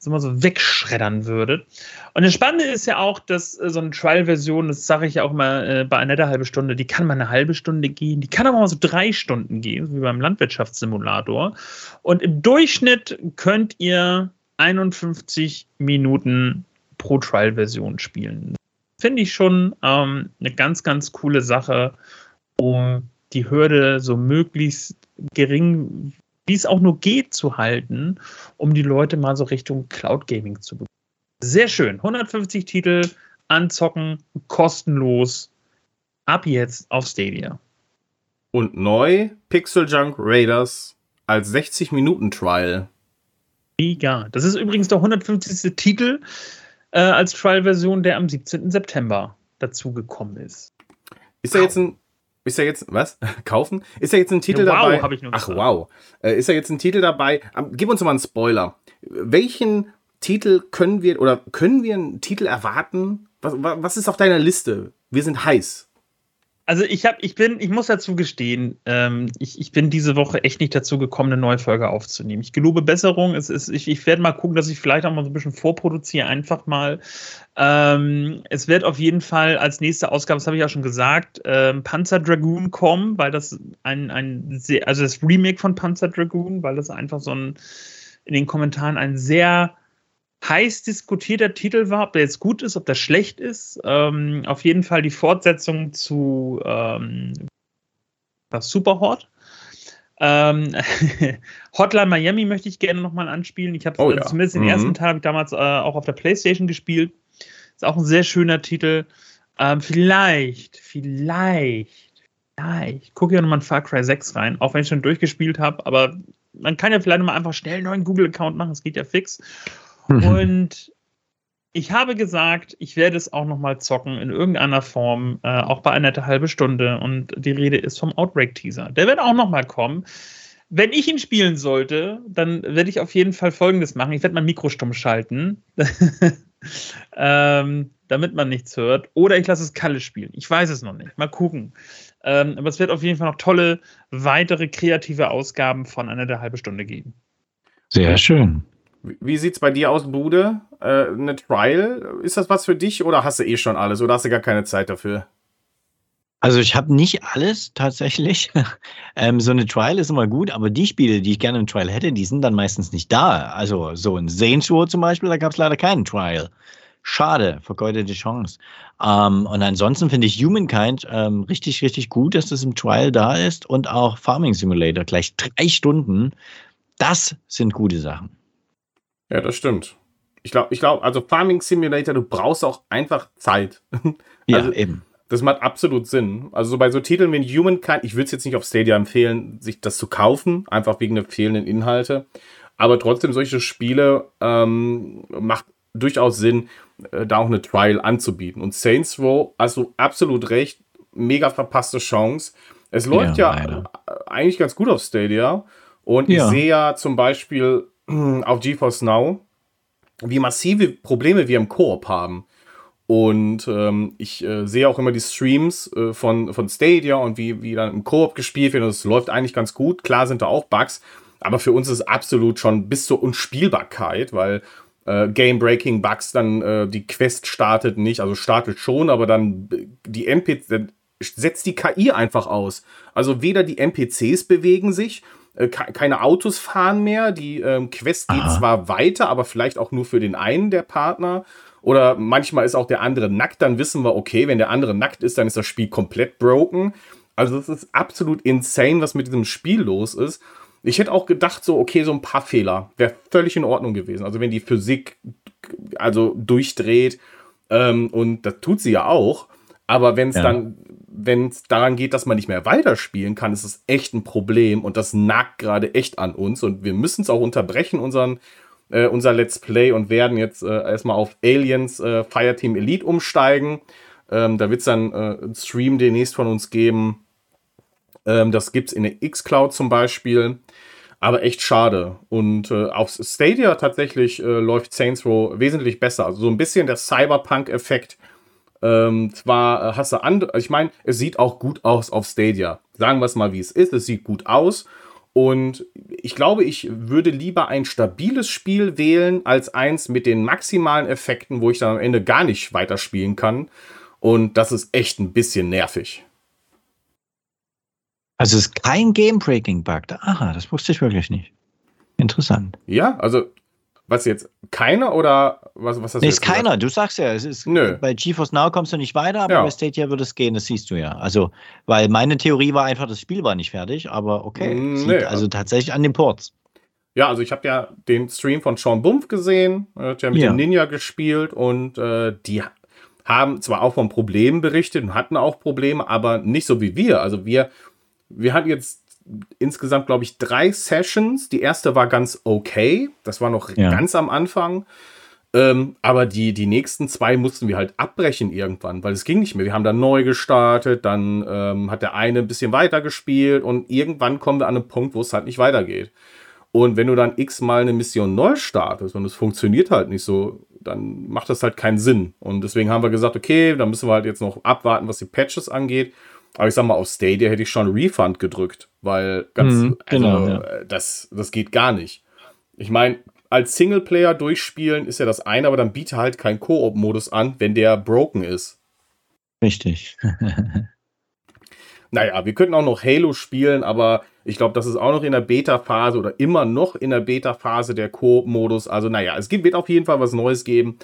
so mal so wegschreddern würdet. Und das Spannende ist ja auch, dass äh, so eine Trial-Version, das sage ich ja auch mal äh, bei einer halben Stunde, die kann mal eine halbe Stunde gehen, die kann aber mal so drei Stunden gehen, wie beim Landwirtschaftssimulator. Und im Durchschnitt könnt ihr 51 Minuten pro Trial-Version spielen. Finde ich schon ähm, eine ganz, ganz coole Sache, um die Hürde so möglichst gering, wie es auch nur geht, zu halten, um die Leute mal so Richtung Cloud Gaming zu bekommen. Sehr schön. 150 Titel anzocken, kostenlos. Ab jetzt auf Stadia. Und neu Pixel Junk Raiders als 60-Minuten-Trial. Mega. Das ist übrigens der 150. Titel äh, als Trial-Version, der am 17. September dazugekommen ist. Ist da jetzt ein. Ist da jetzt, was? Kaufen? Ist da jetzt ein Titel ja, wow, dabei? habe ich nur Ach, wow. Äh, ist da jetzt ein Titel dabei? Gib uns mal einen Spoiler. Welchen Titel können wir, oder können wir einen Titel erwarten? Was, was ist auf deiner Liste? Wir sind heiß. Also ich habe, ich bin, ich muss dazu gestehen, ähm, ich, ich bin diese Woche echt nicht dazu gekommen, eine neue Folge aufzunehmen. Ich gelobe Besserung. Es ist, ich, ich werde mal gucken, dass ich vielleicht auch mal so ein bisschen vorproduziere, einfach mal. Ähm, es wird auf jeden Fall als nächste Ausgabe, das habe ich ja schon gesagt, ähm, Panzer Dragoon kommen, weil das ein, ein sehr, also das Remake von Panzer Dragoon, weil das einfach so ein in den Kommentaren ein sehr heiß diskutierter Titel war, ob der jetzt gut ist, ob der schlecht ist. Ähm, auf jeden Fall die Fortsetzung zu ähm, Superhot. Ähm, Hotline Miami möchte ich gerne nochmal anspielen. Ich habe oh, ja. zumindest den mhm. ersten Teil damals äh, auch auf der Playstation gespielt. Ist auch ein sehr schöner Titel. Ähm, vielleicht, vielleicht, vielleicht gucke ich nochmal in Far Cry 6 rein, auch wenn ich schon durchgespielt habe, aber man kann ja vielleicht nochmal einfach schnell einen neuen Google-Account machen, es geht ja fix. Mhm. Und ich habe gesagt, ich werde es auch nochmal zocken in irgendeiner Form, äh, auch bei einer halben Stunde. Und die Rede ist vom Outbreak-Teaser. Der wird auch nochmal kommen. Wenn ich ihn spielen sollte, dann werde ich auf jeden Fall Folgendes machen. Ich werde mein Mikro stumm schalten, ähm, damit man nichts hört. Oder ich lasse es Kalle spielen. Ich weiß es noch nicht. Mal gucken. Ähm, aber es wird auf jeden Fall noch tolle, weitere kreative Ausgaben von einer der halben Stunde geben. Sehr schön. Wie sieht's bei dir aus, Bude? Äh, eine Trial? Ist das was für dich oder hast du eh schon alles oder hast du gar keine Zeit dafür? Also ich habe nicht alles tatsächlich. ähm, so eine Trial ist immer gut, aber die Spiele, die ich gerne im Trial hätte, die sind dann meistens nicht da. Also so ein Saints Row zum Beispiel, da gab es leider keinen Trial. Schade, vergeudete Chance. Ähm, und ansonsten finde ich Humankind ähm, richtig, richtig gut, dass das im Trial da ist und auch Farming Simulator gleich drei Stunden. Das sind gute Sachen. Ja, das stimmt. Ich glaube, ich glaube, also Farming Simulator, du brauchst auch einfach Zeit. Ja, also, eben. Das macht absolut Sinn. Also so bei so Titeln wie Humankind, ich würde es jetzt nicht auf Stadia empfehlen, sich das zu kaufen, einfach wegen der fehlenden Inhalte. Aber trotzdem, solche Spiele ähm, macht durchaus Sinn, äh, da auch eine Trial anzubieten. Und Saints Row, also absolut recht, mega verpasste Chance. Es läuft ja, ja eigentlich ganz gut auf Stadia. Und ja. ich sehe ja zum Beispiel auf GeForce Now, wie massive Probleme wir im Koop haben. Und ähm, ich äh, sehe auch immer die Streams äh, von, von Stadia und wie, wie dann im Koop gespielt wird. Und es läuft eigentlich ganz gut. Klar sind da auch Bugs, aber für uns ist es absolut schon bis zur Unspielbarkeit, weil äh, Game-Breaking-Bugs dann äh, die Quest startet nicht, also startet schon, aber dann die NPC setzt die KI einfach aus. Also weder die NPCs bewegen sich, äh, keine Autos fahren mehr, die ähm, Quest geht Aha. zwar weiter, aber vielleicht auch nur für den einen der Partner. Oder manchmal ist auch der andere nackt, dann wissen wir, okay, wenn der andere nackt ist, dann ist das Spiel komplett broken. Also es ist absolut insane, was mit diesem Spiel los ist. Ich hätte auch gedacht, so, okay, so ein paar Fehler wäre völlig in Ordnung gewesen. Also wenn die Physik also durchdreht, ähm, und das tut sie ja auch, aber wenn es ja. dann, wenn es daran geht, dass man nicht mehr weiterspielen kann, ist es echt ein Problem und das nagt gerade echt an uns und wir müssen es auch unterbrechen, unseren, äh, unser Let's Play und werden jetzt äh, erstmal auf Aliens äh, Fireteam Elite umsteigen. Ähm, da wird es dann äh, einen Stream demnächst von uns geben, ähm, das gibt es in der X-Cloud zum Beispiel. Aber echt schade. Und äh, auf Stadia tatsächlich äh, läuft Saints Row wesentlich besser. Also so ein bisschen der Cyberpunk-Effekt. Ähm, zwar äh, hast du andere, ich meine, es sieht auch gut aus auf Stadia. Sagen wir es mal, wie es ist. Es sieht gut aus. Und ich glaube, ich würde lieber ein stabiles Spiel wählen, als eins mit den maximalen Effekten, wo ich dann am Ende gar nicht weiterspielen kann. Und das ist echt ein bisschen nervig. Also es ist kein Game-Breaking-Bug. Aha, das wusste ich wirklich nicht. Interessant. Ja, also was jetzt? Keiner oder was, was hast nee, ist keiner. Du sagst ja, es ist Nö. bei GeForce Now kommst du nicht weiter, aber ja. bei Stadia würde es gehen, das siehst du ja. Also, weil meine Theorie war einfach, das Spiel war nicht fertig, aber okay. Mm, nee, also tatsächlich an den Ports. Ja, also ich habe ja den Stream von Sean Bumpf gesehen, er hat ja mit ja. dem Ninja gespielt und äh, die haben zwar auch von Problemen berichtet und hatten auch Probleme, aber nicht so wie wir. Also wir wir hatten jetzt insgesamt, glaube ich, drei Sessions. Die erste war ganz okay. Das war noch ja. ganz am Anfang. Ähm, aber die, die nächsten zwei mussten wir halt abbrechen irgendwann, weil es ging nicht mehr. Wir haben dann neu gestartet, dann ähm, hat der eine ein bisschen weiter gespielt und irgendwann kommen wir an einen Punkt, wo es halt nicht weitergeht. Und wenn du dann x-mal eine Mission neu startest und es funktioniert halt nicht so, dann macht das halt keinen Sinn. Und deswegen haben wir gesagt, okay, dann müssen wir halt jetzt noch abwarten, was die Patches angeht. Aber ich sag mal, auf Stadia hätte ich schon Refund gedrückt, weil ganz, mhm, genau, also, ja. das, das geht gar nicht. Ich meine, als Singleplayer durchspielen ist ja das eine, aber dann biete halt keinen Koop-Modus an, wenn der broken ist. Richtig. naja, wir könnten auch noch Halo spielen, aber ich glaube, das ist auch noch in der Beta-Phase oder immer noch in der Beta-Phase der Koop-Modus. Also, naja, es wird auf jeden Fall was Neues geben,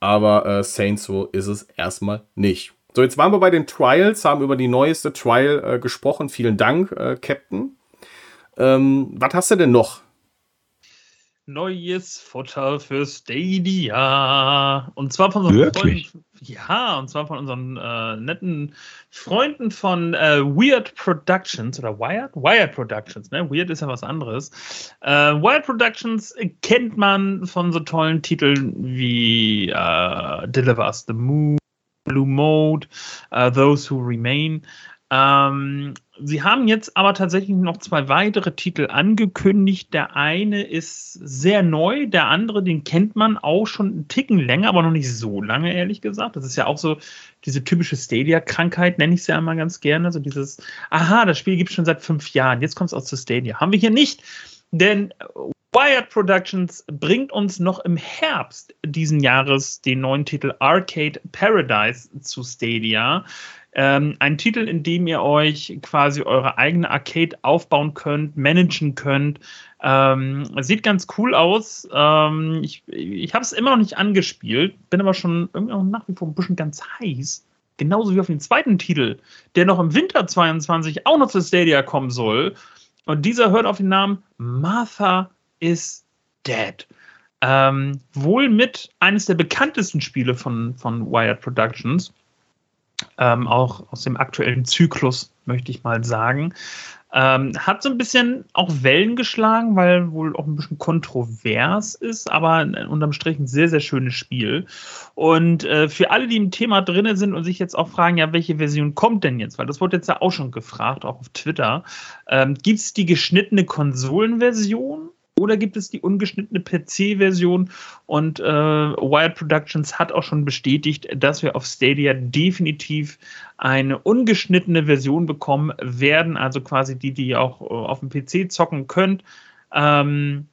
aber äh, Saints Row ist es erstmal nicht. So, jetzt waren wir bei den Trials, haben über die neueste Trial äh, gesprochen. Vielen Dank, äh, Captain. Ähm, was hast du denn noch? Neues Futter für Stadia. Und zwar von unseren Wirklich? Freunden, ja, und zwar von unseren äh, netten Freunden von äh, Weird Productions oder Wired? Wired Productions, ne? Weird ist ja was anderes. Äh, Wired Productions kennt man von so tollen Titeln wie äh, Deliver Us the Moon Blue Mode, uh, Those Who Remain. Ähm, sie haben jetzt aber tatsächlich noch zwei weitere Titel angekündigt. Der eine ist sehr neu, der andere, den kennt man auch schon einen Ticken länger, aber noch nicht so lange, ehrlich gesagt. Das ist ja auch so diese typische Stadia-Krankheit, nenne ich sie ja immer ganz gerne. So dieses, aha, das Spiel gibt es schon seit fünf Jahren, jetzt kommt es aus zu Stadia. Haben wir hier nicht, denn Wired Productions bringt uns noch im Herbst diesen Jahres den neuen Titel Arcade Paradise zu Stadia. Ähm, ein Titel, in dem ihr euch quasi eure eigene Arcade aufbauen könnt, managen könnt. Ähm, sieht ganz cool aus. Ähm, ich ich habe es immer noch nicht angespielt, bin aber schon irgendwie auch nach wie vor ein bisschen ganz heiß. Genauso wie auf den zweiten Titel, der noch im Winter 22 auch noch zu Stadia kommen soll. Und dieser hört auf den Namen Martha is Dead. Ähm, wohl mit eines der bekanntesten Spiele von, von Wired Productions. ähm, auch aus dem aktuellen Zyklus, möchte ich mal sagen. Ähm, hat so ein bisschen auch Wellen geschlagen, weil wohl auch ein bisschen kontrovers ist, aber unterm Strich ein sehr, sehr schönes Spiel. Und äh, für alle, die im Thema drin sind und sich jetzt auch fragen, ja, welche Version kommt denn jetzt? Weil das wurde jetzt ja auch schon gefragt, auch auf Twitter. Ähm, Gibt es die geschnittene Konsolenversion? Oder gibt es die ungeschnittene PC-Version? Und äh, Wired Productions hat auch schon bestätigt, dass wir auf Stadia definitiv eine ungeschnittene Version bekommen werden. Also quasi die, die ihr auch äh, auf dem PC zocken könnt. Ähm,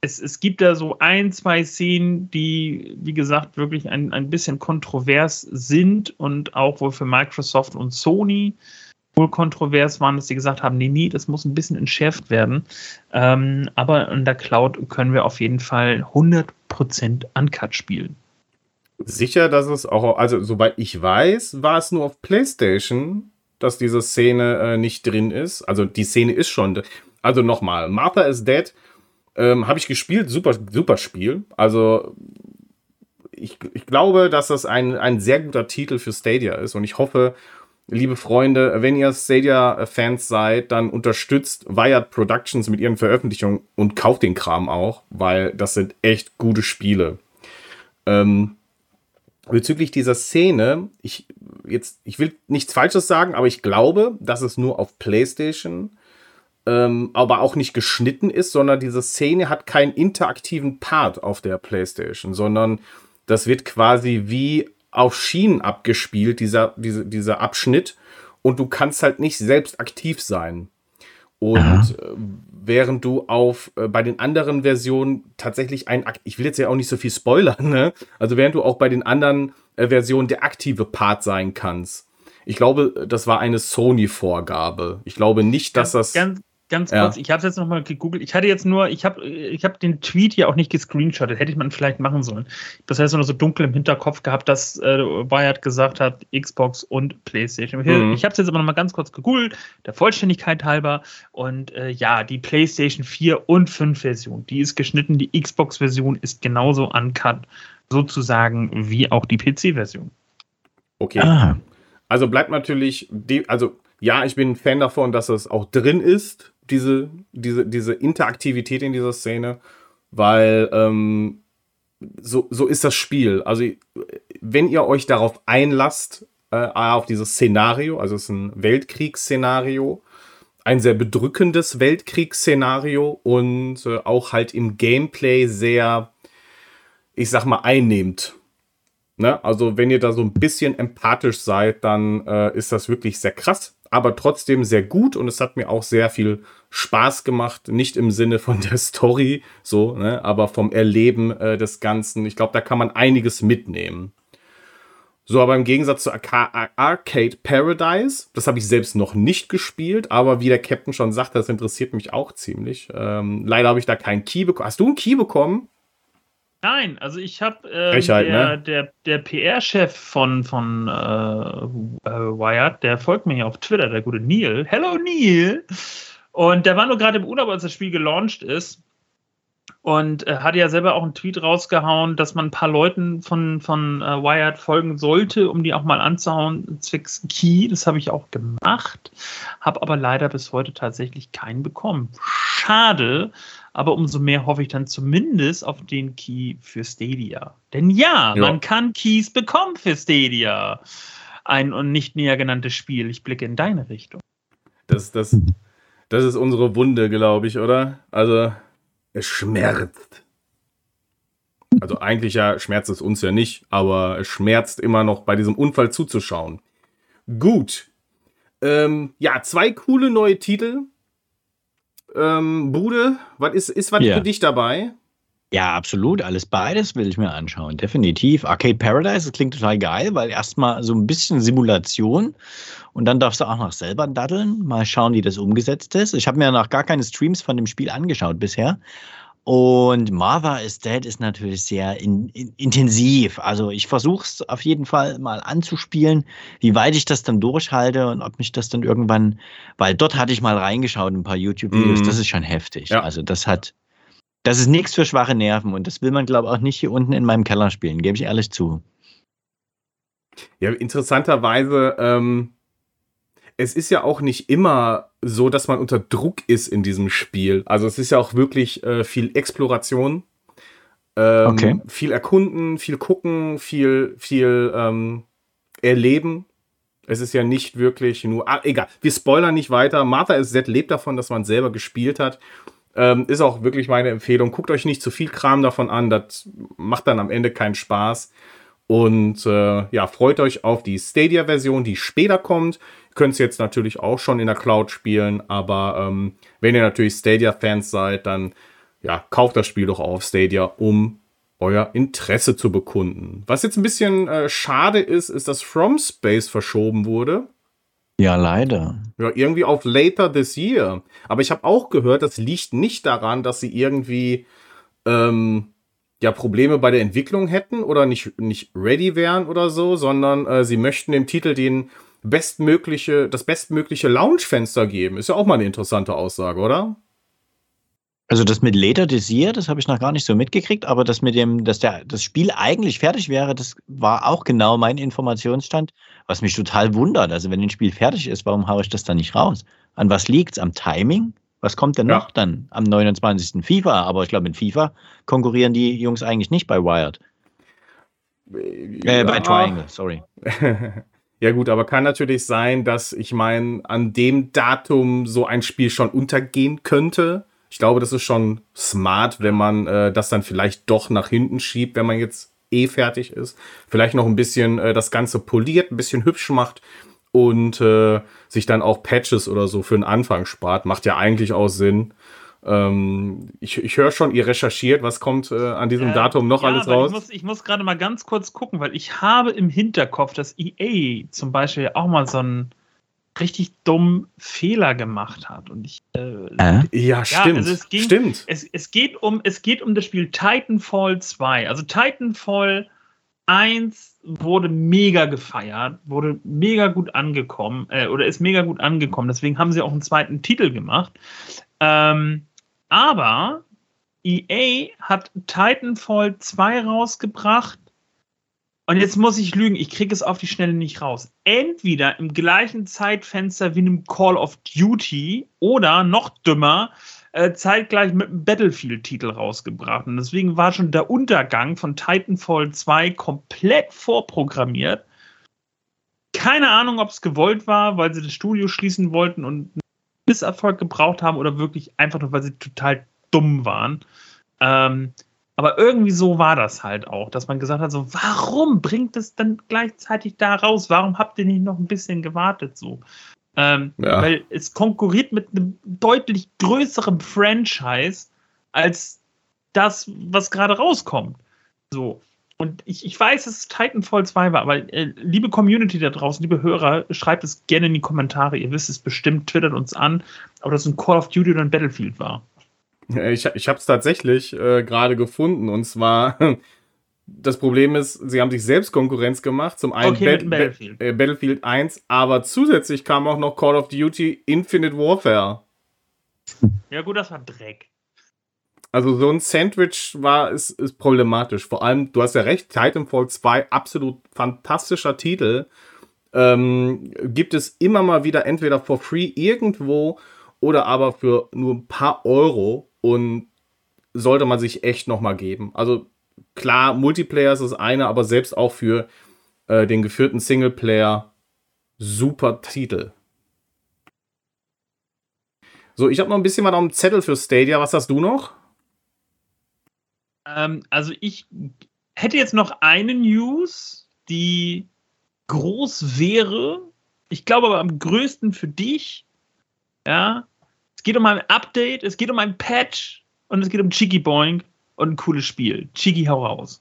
es, es, gibt da so ein, zwei Szenen, die, wie gesagt, wirklich ein, ein bisschen kontrovers sind und auch wohl für Microsoft und Sony wohl kontrovers waren, dass sie gesagt haben, nee, nee, das muss ein bisschen entschärft werden. Ähm, aber in der Cloud können wir auf jeden Fall 100% Uncut spielen. Sicher, dass es auch, also soweit ich weiß, war es nur auf PlayStation, dass diese Szene äh, nicht drin ist. Also die Szene ist schon. Also nochmal, Martha is Dead ähm, habe ich gespielt, super, super Spiel. Also ich, ich glaube, dass das ein, ein sehr guter Titel für Stadia ist und ich hoffe, liebe Freunde, wenn ihr Stadia-Fans seid, dann unterstützt Wired Productions mit ihren Veröffentlichungen und kauft den Kram auch, weil das sind echt gute Spiele. Ähm, bezüglich dieser Szene, ich, jetzt, ich will nichts Falsches sagen, aber ich glaube, dass es nur auf PlayStation, ähm, aber auch nicht geschnitten ist, sondern diese Szene hat keinen interaktiven Part auf der PlayStation, sondern das wird quasi wie auf Schienen abgespielt, dieser, diese, dieser Abschnitt. Und du kannst halt nicht selbst aktiv sein. Und Aha. Äh, während du auf äh, bei den anderen Versionen tatsächlich ein, ich will jetzt ja auch nicht so viel spoilern, ne? Also während du auch bei den anderen äh, Versionen der aktive Part sein kannst. Ich glaube, das war eine Sony-Vorgabe. Ich glaube nicht, dass ganz, das. Ganz, ganz kurz, ja. ich habe es jetzt nochmal gegoogelt. Ich hatte jetzt nur, ich habe ich hab den Tweet hier auch nicht gescreenshottet, hätte ich man vielleicht machen sollen. Das heißt nur so dunkel im Hinterkopf gehabt, dass äh, Wired gesagt hat, Xbox und PlayStation. Mhm. Ich habe es jetzt aber nochmal ganz kurz gegoogelt, der Vollständigkeit halber. Und äh, ja, die PlayStation 4 und 5 Version, die ist geschnitten. Die Xbox-Version ist genauso uncut, sozusagen, wie auch die PC-Version. Okay. Ah. Also bleibt natürlich, die, also ja, ich bin ein Fan davon, dass es auch drin ist diese, diese, diese Interaktivität in dieser Szene, weil ähm, so, so ist das Spiel. Also, wenn ihr euch darauf einlasst, äh, auf dieses Szenario, also es ist ein Weltkriegsszenario, ein sehr bedrückendes Weltkriegsszenario und äh, auch halt im Gameplay sehr, ich sag mal, einnehmend. Ne? Also, wenn ihr da so ein bisschen empathisch seid, dann äh, ist das wirklich sehr krass aber trotzdem sehr gut und es hat mir auch sehr viel Spaß gemacht. Nicht im Sinne von der Story, so, ne, aber vom Erleben äh, des Ganzen. Ich glaube, da kann man einiges mitnehmen. So, aber im Gegensatz zu Arca Arcade Paradise, das habe ich selbst noch nicht gespielt, aber wie der Captain schon sagt, das interessiert mich auch ziemlich. Ähm, leider habe ich da keinen Key bekommen. Hast du einen Key bekommen? Nein, also ich habe äh, der, ne? der, der PR-Chef von, von äh, äh, Wired, der folgt mir hier auf Twitter, der gute Neil. Hello Neil! Und der war nur gerade im Urlaub, als das Spiel gelauncht ist. Und äh, hat ja selber auch einen Tweet rausgehauen, dass man ein paar Leuten von, von äh, Wired folgen sollte, um die auch mal anzuhauen, zwecks Key. Das habe ich auch gemacht, habe aber leider bis heute tatsächlich keinen bekommen. Schade, aber umso mehr hoffe ich dann zumindest auf den Key für Stadia. Denn ja, ja. man kann Keys bekommen für Stadia. Ein und nicht näher genanntes Spiel. Ich blicke in deine Richtung. Das, das, das ist unsere Wunde, glaube ich, oder? Also, es schmerzt. Also eigentlich ja schmerzt es uns ja nicht, aber es schmerzt immer noch bei diesem Unfall zuzuschauen. Gut. Ähm, ja, zwei coole neue Titel ähm, Bude, was ist, ist was yeah. für dich dabei? Ja, absolut. Alles beides will ich mir anschauen. Definitiv. Arcade Paradise, das klingt total geil, weil erstmal so ein bisschen Simulation und dann darfst du auch noch selber daddeln. Mal schauen, wie das umgesetzt ist. Ich habe mir noch gar keine Streams von dem Spiel angeschaut bisher. Und Marva is Dead ist natürlich sehr in, in, intensiv. Also ich versuche es auf jeden Fall mal anzuspielen, wie weit ich das dann durchhalte und ob mich das dann irgendwann, weil dort hatte ich mal reingeschaut, ein paar YouTube-Videos, mm. das ist schon heftig. Ja. Also das hat, das ist nichts für schwache Nerven und das will man, glaube ich, auch nicht hier unten in meinem Keller spielen, gebe ich ehrlich zu. Ja, interessanterweise, ähm, es ist ja auch nicht immer so, dass man unter Druck ist in diesem Spiel. Also es ist ja auch wirklich äh, viel Exploration, ähm, okay. viel erkunden, viel gucken, viel, viel ähm, erleben. Es ist ja nicht wirklich nur. Ah, egal, wir spoilern nicht weiter. Martha ist Z lebt davon, dass man selber gespielt hat. Ähm, ist auch wirklich meine Empfehlung. Guckt euch nicht zu viel Kram davon an. Das macht dann am Ende keinen Spaß. Und äh, ja, freut euch auf die Stadia-Version, die später kommt. Ihr könnt es jetzt natürlich auch schon in der Cloud spielen, aber ähm, wenn ihr natürlich Stadia-Fans seid, dann ja, kauft das Spiel doch auf Stadia, um euer Interesse zu bekunden. Was jetzt ein bisschen äh, schade ist, ist, dass From Space verschoben wurde. Ja, leider. Ja, irgendwie auf later this year. Aber ich habe auch gehört, das liegt nicht daran, dass sie irgendwie ähm, ja Probleme bei der Entwicklung hätten oder nicht, nicht ready wären oder so, sondern äh, sie möchten dem Titel den bestmögliche, das bestmögliche Launchfenster geben. Ist ja auch mal eine interessante Aussage, oder? Also das mit Later this year, das habe ich noch gar nicht so mitgekriegt, aber das mit dem, dass der, das Spiel eigentlich fertig wäre, das war auch genau mein Informationsstand, was mich total wundert. Also wenn ein Spiel fertig ist, warum haue ich das dann nicht raus? An was liegt es? Am Timing? Was kommt denn ja. noch dann am 29. FIFA? Aber ich glaube, in FIFA konkurrieren die Jungs eigentlich nicht bei Wired. Äh, ja. bei Triangle, sorry. ja gut, aber kann natürlich sein, dass ich meine, an dem Datum so ein Spiel schon untergehen könnte ich glaube, das ist schon smart, wenn man äh, das dann vielleicht doch nach hinten schiebt, wenn man jetzt eh fertig ist. Vielleicht noch ein bisschen äh, das Ganze poliert, ein bisschen hübsch macht und äh, sich dann auch Patches oder so für den Anfang spart. Macht ja eigentlich auch Sinn. Ähm, ich ich höre schon, ihr recherchiert, was kommt äh, an diesem äh, Datum noch ja, alles raus? Ich muss, ich muss gerade mal ganz kurz gucken, weil ich habe im Hinterkopf, dass EA zum Beispiel auch mal so ein richtig dummen Fehler gemacht hat. Und ich, äh, äh? Ja, stimmt. also es ging, stimmt. Es, es, geht um, es geht um das Spiel Titanfall 2. Also Titanfall 1 wurde mega gefeiert, wurde mega gut angekommen, äh, oder ist mega gut angekommen. Deswegen haben sie auch einen zweiten Titel gemacht. Ähm, aber EA hat Titanfall 2 rausgebracht und jetzt muss ich lügen, ich kriege es auf die Schnelle nicht raus. Entweder im gleichen Zeitfenster wie einem Call of Duty oder noch dümmer, äh, zeitgleich mit einem Battlefield-Titel rausgebracht. Und deswegen war schon der Untergang von Titanfall 2 komplett vorprogrammiert. Keine Ahnung, ob es gewollt war, weil sie das Studio schließen wollten und einen Misserfolg gebraucht haben oder wirklich einfach nur, weil sie total dumm waren. Ähm, aber irgendwie so war das halt auch, dass man gesagt hat, so, warum bringt es dann gleichzeitig da raus? Warum habt ihr nicht noch ein bisschen gewartet so? Ähm, ja. Weil es konkurriert mit einem deutlich größeren Franchise als das, was gerade rauskommt. So. Und ich, ich weiß, dass es Titanfall 2 war, aber äh, liebe Community da draußen, liebe Hörer, schreibt es gerne in die Kommentare. Ihr wisst es bestimmt, twittert uns an, ob das ein Call of Duty oder ein Battlefield war. Ich, ich habe es tatsächlich äh, gerade gefunden. Und zwar, das Problem ist, sie haben sich selbst Konkurrenz gemacht. Zum einen okay, Bat Battlefield. Ba äh, Battlefield 1, aber zusätzlich kam auch noch Call of Duty Infinite Warfare. Ja, gut, das war Dreck. Also so ein Sandwich war, ist, ist problematisch. Vor allem, du hast ja recht, Titanfall 2, absolut fantastischer Titel. Ähm, gibt es immer mal wieder entweder for free irgendwo oder aber für nur ein paar Euro und sollte man sich echt nochmal geben. Also klar, Multiplayer ist das eine, aber selbst auch für äh, den geführten Singleplayer super Titel. So, ich habe noch ein bisschen was auf dem Zettel für Stadia. Was hast du noch? Ähm, also ich hätte jetzt noch eine News, die groß wäre. Ich glaube aber am größten für dich. Ja, es geht um ein Update, es geht um ein Patch und es geht um Cheeky Boing und ein cooles Spiel. Cheeky, hau raus.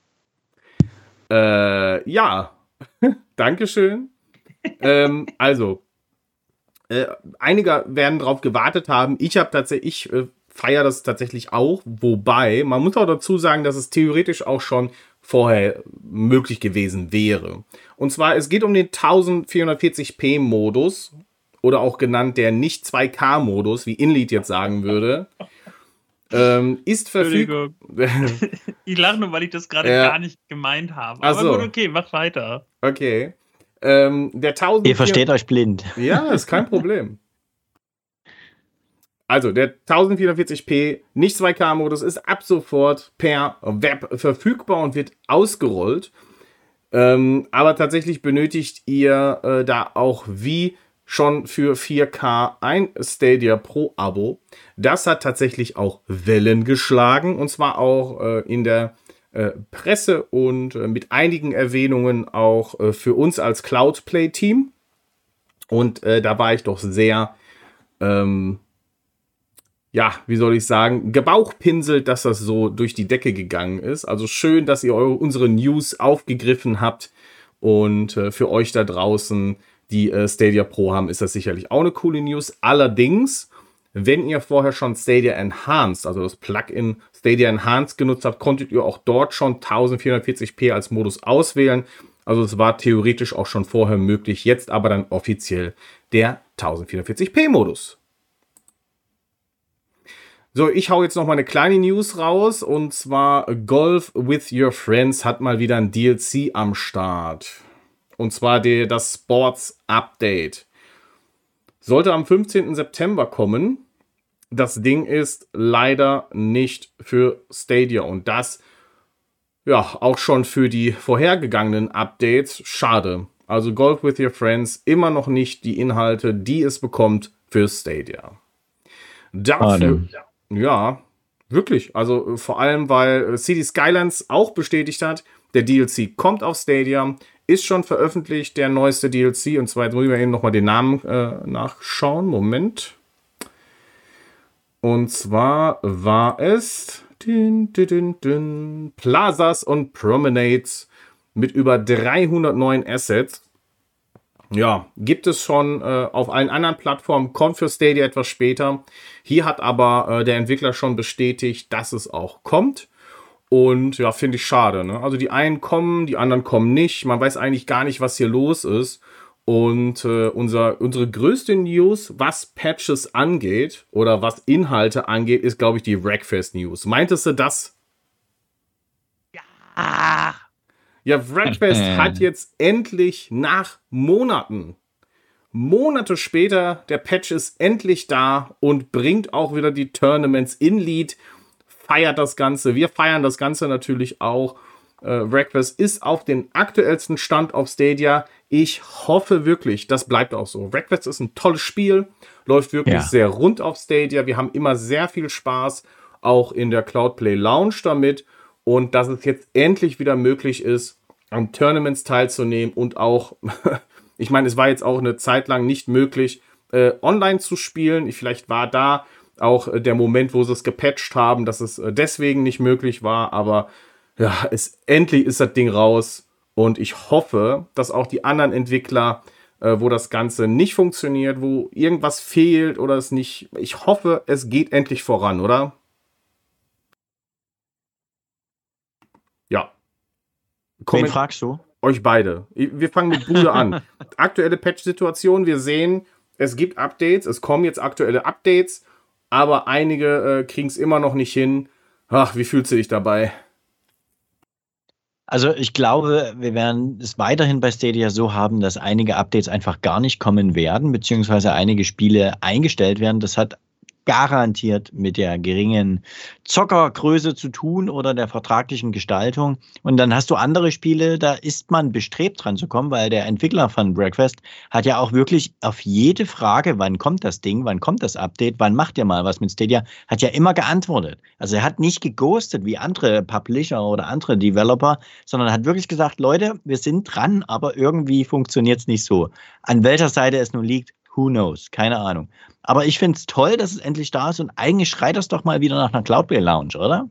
Äh, ja. Dankeschön. ähm, also, äh, einige werden darauf gewartet haben. Ich habe tatsächlich, ich äh, feiere das tatsächlich auch. Wobei, man muss auch dazu sagen, dass es theoretisch auch schon vorher möglich gewesen wäre. Und zwar, es geht um den 1440p Modus oder auch genannt der nicht 2K-Modus, wie Inlead jetzt sagen würde, ähm, ist verfügbar. ich lache nur, weil ich das gerade ja. gar nicht gemeint habe. Aber so. gut, okay, mach weiter. Okay. Ähm, der 1000 Ihr versteht euch blind. Ja, ist kein Problem. Also, der 1044p, nicht 2K-Modus, ist ab sofort per Web verfügbar und wird ausgerollt. Ähm, aber tatsächlich benötigt ihr äh, da auch wie schon für 4K ein Stadia Pro Abo. Das hat tatsächlich auch Wellen geschlagen und zwar auch äh, in der äh, Presse und äh, mit einigen Erwähnungen auch äh, für uns als Cloudplay Team. Und äh, da war ich doch sehr, ähm, ja, wie soll ich sagen, gebauchpinselt, dass das so durch die Decke gegangen ist. Also schön, dass ihr eure, unsere News aufgegriffen habt und äh, für euch da draußen, die äh, Stadia Pro haben, ist das sicherlich auch eine coole News. Allerdings, wenn ihr vorher schon Stadia Enhanced, also das Plugin Stadia Enhanced genutzt habt, konntet ihr auch dort schon 1440p als Modus auswählen. Also es war theoretisch auch schon vorher möglich, jetzt aber dann offiziell der 1044p Modus. So, ich hau jetzt noch mal eine kleine News raus und zwar Golf with Your Friends hat mal wieder ein DLC am Start. Und zwar der, das Sports Update. Sollte am 15. September kommen das Ding ist leider nicht für Stadia und das ja auch schon für die vorhergegangenen Updates schade. Also Golf with Your Friends immer noch nicht die Inhalte, die es bekommt für Stadia. Dafür, ja, wirklich. Also vor allem, weil City Skylines auch bestätigt hat, der DLC kommt auf Stadia, ist schon veröffentlicht, der neueste DLC. Und zwar, jetzt muss ich eben nochmal den Namen äh, nachschauen. Moment. Und zwar war es din, din, din, Plazas und Promenades mit über 300 neuen Assets. Ja, gibt es schon äh, auf allen anderen Plattformen, kommt für Stadia etwas später. Hier hat aber äh, der Entwickler schon bestätigt, dass es auch kommt. Und ja, finde ich schade. Ne? Also die einen kommen, die anderen kommen nicht. Man weiß eigentlich gar nicht, was hier los ist. Und äh, unser, unsere größte News, was Patches angeht oder was Inhalte angeht, ist, glaube ich, die Wreckfest News. Meintest du das? Ja. Ja, Wreckfest hat jetzt endlich nach Monaten, Monate später, der Patch ist endlich da und bringt auch wieder die Tournaments in Lead, feiert das Ganze. Wir feiern das Ganze natürlich auch. Äh, Wreckfest ist auf den aktuellsten Stand auf Stadia. Ich hoffe wirklich, das bleibt auch so. Wreckfest ist ein tolles Spiel, läuft wirklich ja. sehr rund auf Stadia. Wir haben immer sehr viel Spaß, auch in der Cloudplay Lounge damit. Und dass es jetzt endlich wieder möglich ist, an Tournaments teilzunehmen und auch, ich meine, es war jetzt auch eine Zeit lang nicht möglich, äh, online zu spielen. Vielleicht war da auch äh, der Moment, wo sie es gepatcht haben, dass es äh, deswegen nicht möglich war. Aber ja, es, endlich ist das Ding raus. Und ich hoffe, dass auch die anderen Entwickler, äh, wo das Ganze nicht funktioniert, wo irgendwas fehlt oder es nicht, ich hoffe, es geht endlich voran, oder? Ja. Wen fragst du? Euch beide. Wir fangen mit Bude an. Aktuelle Patch-Situation, wir sehen, es gibt Updates, es kommen jetzt aktuelle Updates, aber einige äh, kriegen es immer noch nicht hin. Ach, wie fühlst du dich dabei? Also ich glaube, wir werden es weiterhin bei Stadia so haben, dass einige Updates einfach gar nicht kommen werden, beziehungsweise einige Spiele eingestellt werden. Das hat garantiert mit der geringen Zockergröße zu tun oder der vertraglichen Gestaltung. Und dann hast du andere Spiele, da ist man bestrebt dran zu kommen, weil der Entwickler von Breakfast hat ja auch wirklich auf jede Frage, wann kommt das Ding, wann kommt das Update, wann macht ihr mal was mit Stadia, hat ja immer geantwortet. Also er hat nicht geghostet wie andere Publisher oder andere Developer, sondern hat wirklich gesagt, Leute, wir sind dran, aber irgendwie funktioniert es nicht so. An welcher Seite es nun liegt, who knows, keine Ahnung. Aber ich finde es toll, dass es endlich da ist und eigentlich schreit das doch mal wieder nach einer Cloudplay Lounge, oder?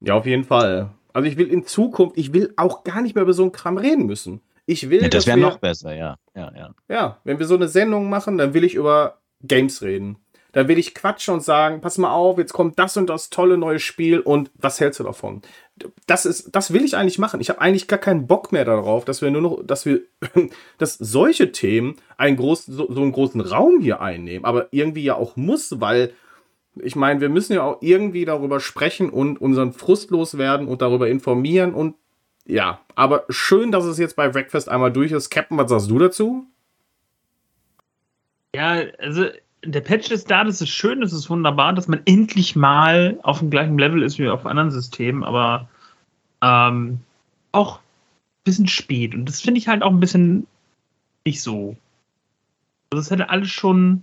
Ja, auf jeden Fall. Also ich will in Zukunft, ich will auch gar nicht mehr über so einen Kram reden müssen. Ich will. Ja, das wäre noch besser, ja. ja. Ja, ja. wenn wir so eine Sendung machen, dann will ich über Games reden. Dann will ich quatschen und sagen, pass mal auf, jetzt kommt das und das tolle neue Spiel und was hältst du davon? Das ist, das will ich eigentlich machen. Ich habe eigentlich gar keinen Bock mehr darauf, dass wir nur noch, dass wir, dass solche Themen einen großen, so, so einen großen Raum hier einnehmen, aber irgendwie ja auch muss, weil ich meine, wir müssen ja auch irgendwie darüber sprechen und unseren Frust loswerden und darüber informieren und ja, aber schön, dass es jetzt bei Breakfast einmal durch ist. Captain, was sagst du dazu? Ja, also der Patch ist da, das ist schön, das ist wunderbar, dass man endlich mal auf dem gleichen Level ist wie auf anderen Systemen, aber ähm, auch ein bisschen spät. Und das finde ich halt auch ein bisschen nicht so. Also es hätte alles schon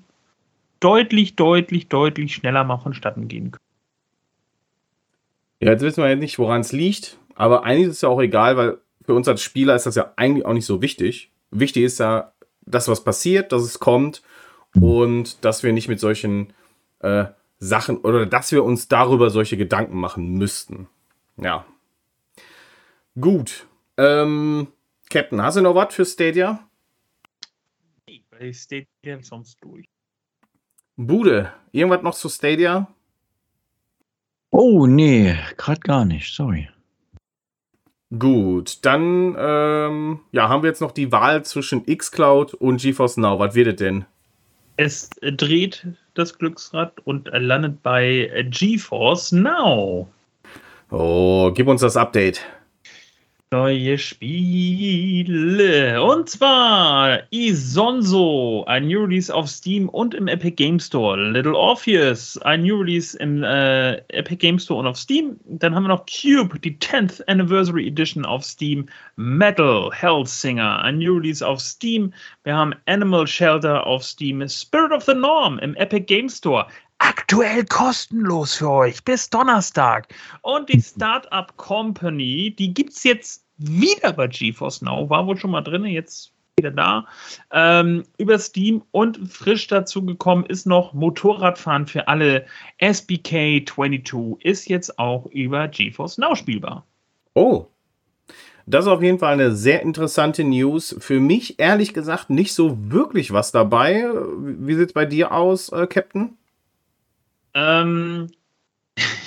deutlich, deutlich, deutlich schneller mal vonstatten gehen können. Ja, jetzt wissen wir ja nicht, woran es liegt, aber eigentlich ist es ja auch egal, weil für uns als Spieler ist das ja eigentlich auch nicht so wichtig. Wichtig ist ja, dass was passiert, dass es kommt und dass wir nicht mit solchen äh, Sachen oder dass wir uns darüber solche Gedanken machen müssten. Ja. Gut. Ähm, Captain, hast du noch was für Stadia? Nee, bei Stadia sonst durch. Bude, irgendwas noch zu Stadia? Oh, nee, gerade gar nicht, sorry. Gut, dann ähm, ja, haben wir jetzt noch die Wahl zwischen xCloud und GeForce Now. Was wird es denn? Es dreht das Glücksrad und landet bei GeForce Now. Oh, gib uns das Update. Neue Spiele. Und zwar Isonzo, ein New Release auf Steam und im Epic Game Store. Little Orpheus, ein New Release im äh, Epic Game Store und auf Steam. Dann haben wir noch Cube, die 10th Anniversary Edition auf Steam. Metal, Hellsinger, ein New Release auf Steam. Wir haben Animal Shelter auf Steam. Spirit of the Norm im Epic Game Store aktuell kostenlos für euch bis Donnerstag. Und die Startup Company, die gibt es jetzt wieder bei GeForce Now, war wohl schon mal drin, jetzt wieder da, ähm, über Steam und frisch dazu gekommen ist noch Motorradfahren für alle. SBK 22 ist jetzt auch über GeForce Now spielbar. Oh, das ist auf jeden Fall eine sehr interessante News. Für mich ehrlich gesagt nicht so wirklich was dabei. Wie sieht es bei dir aus, äh, Captain? Ähm,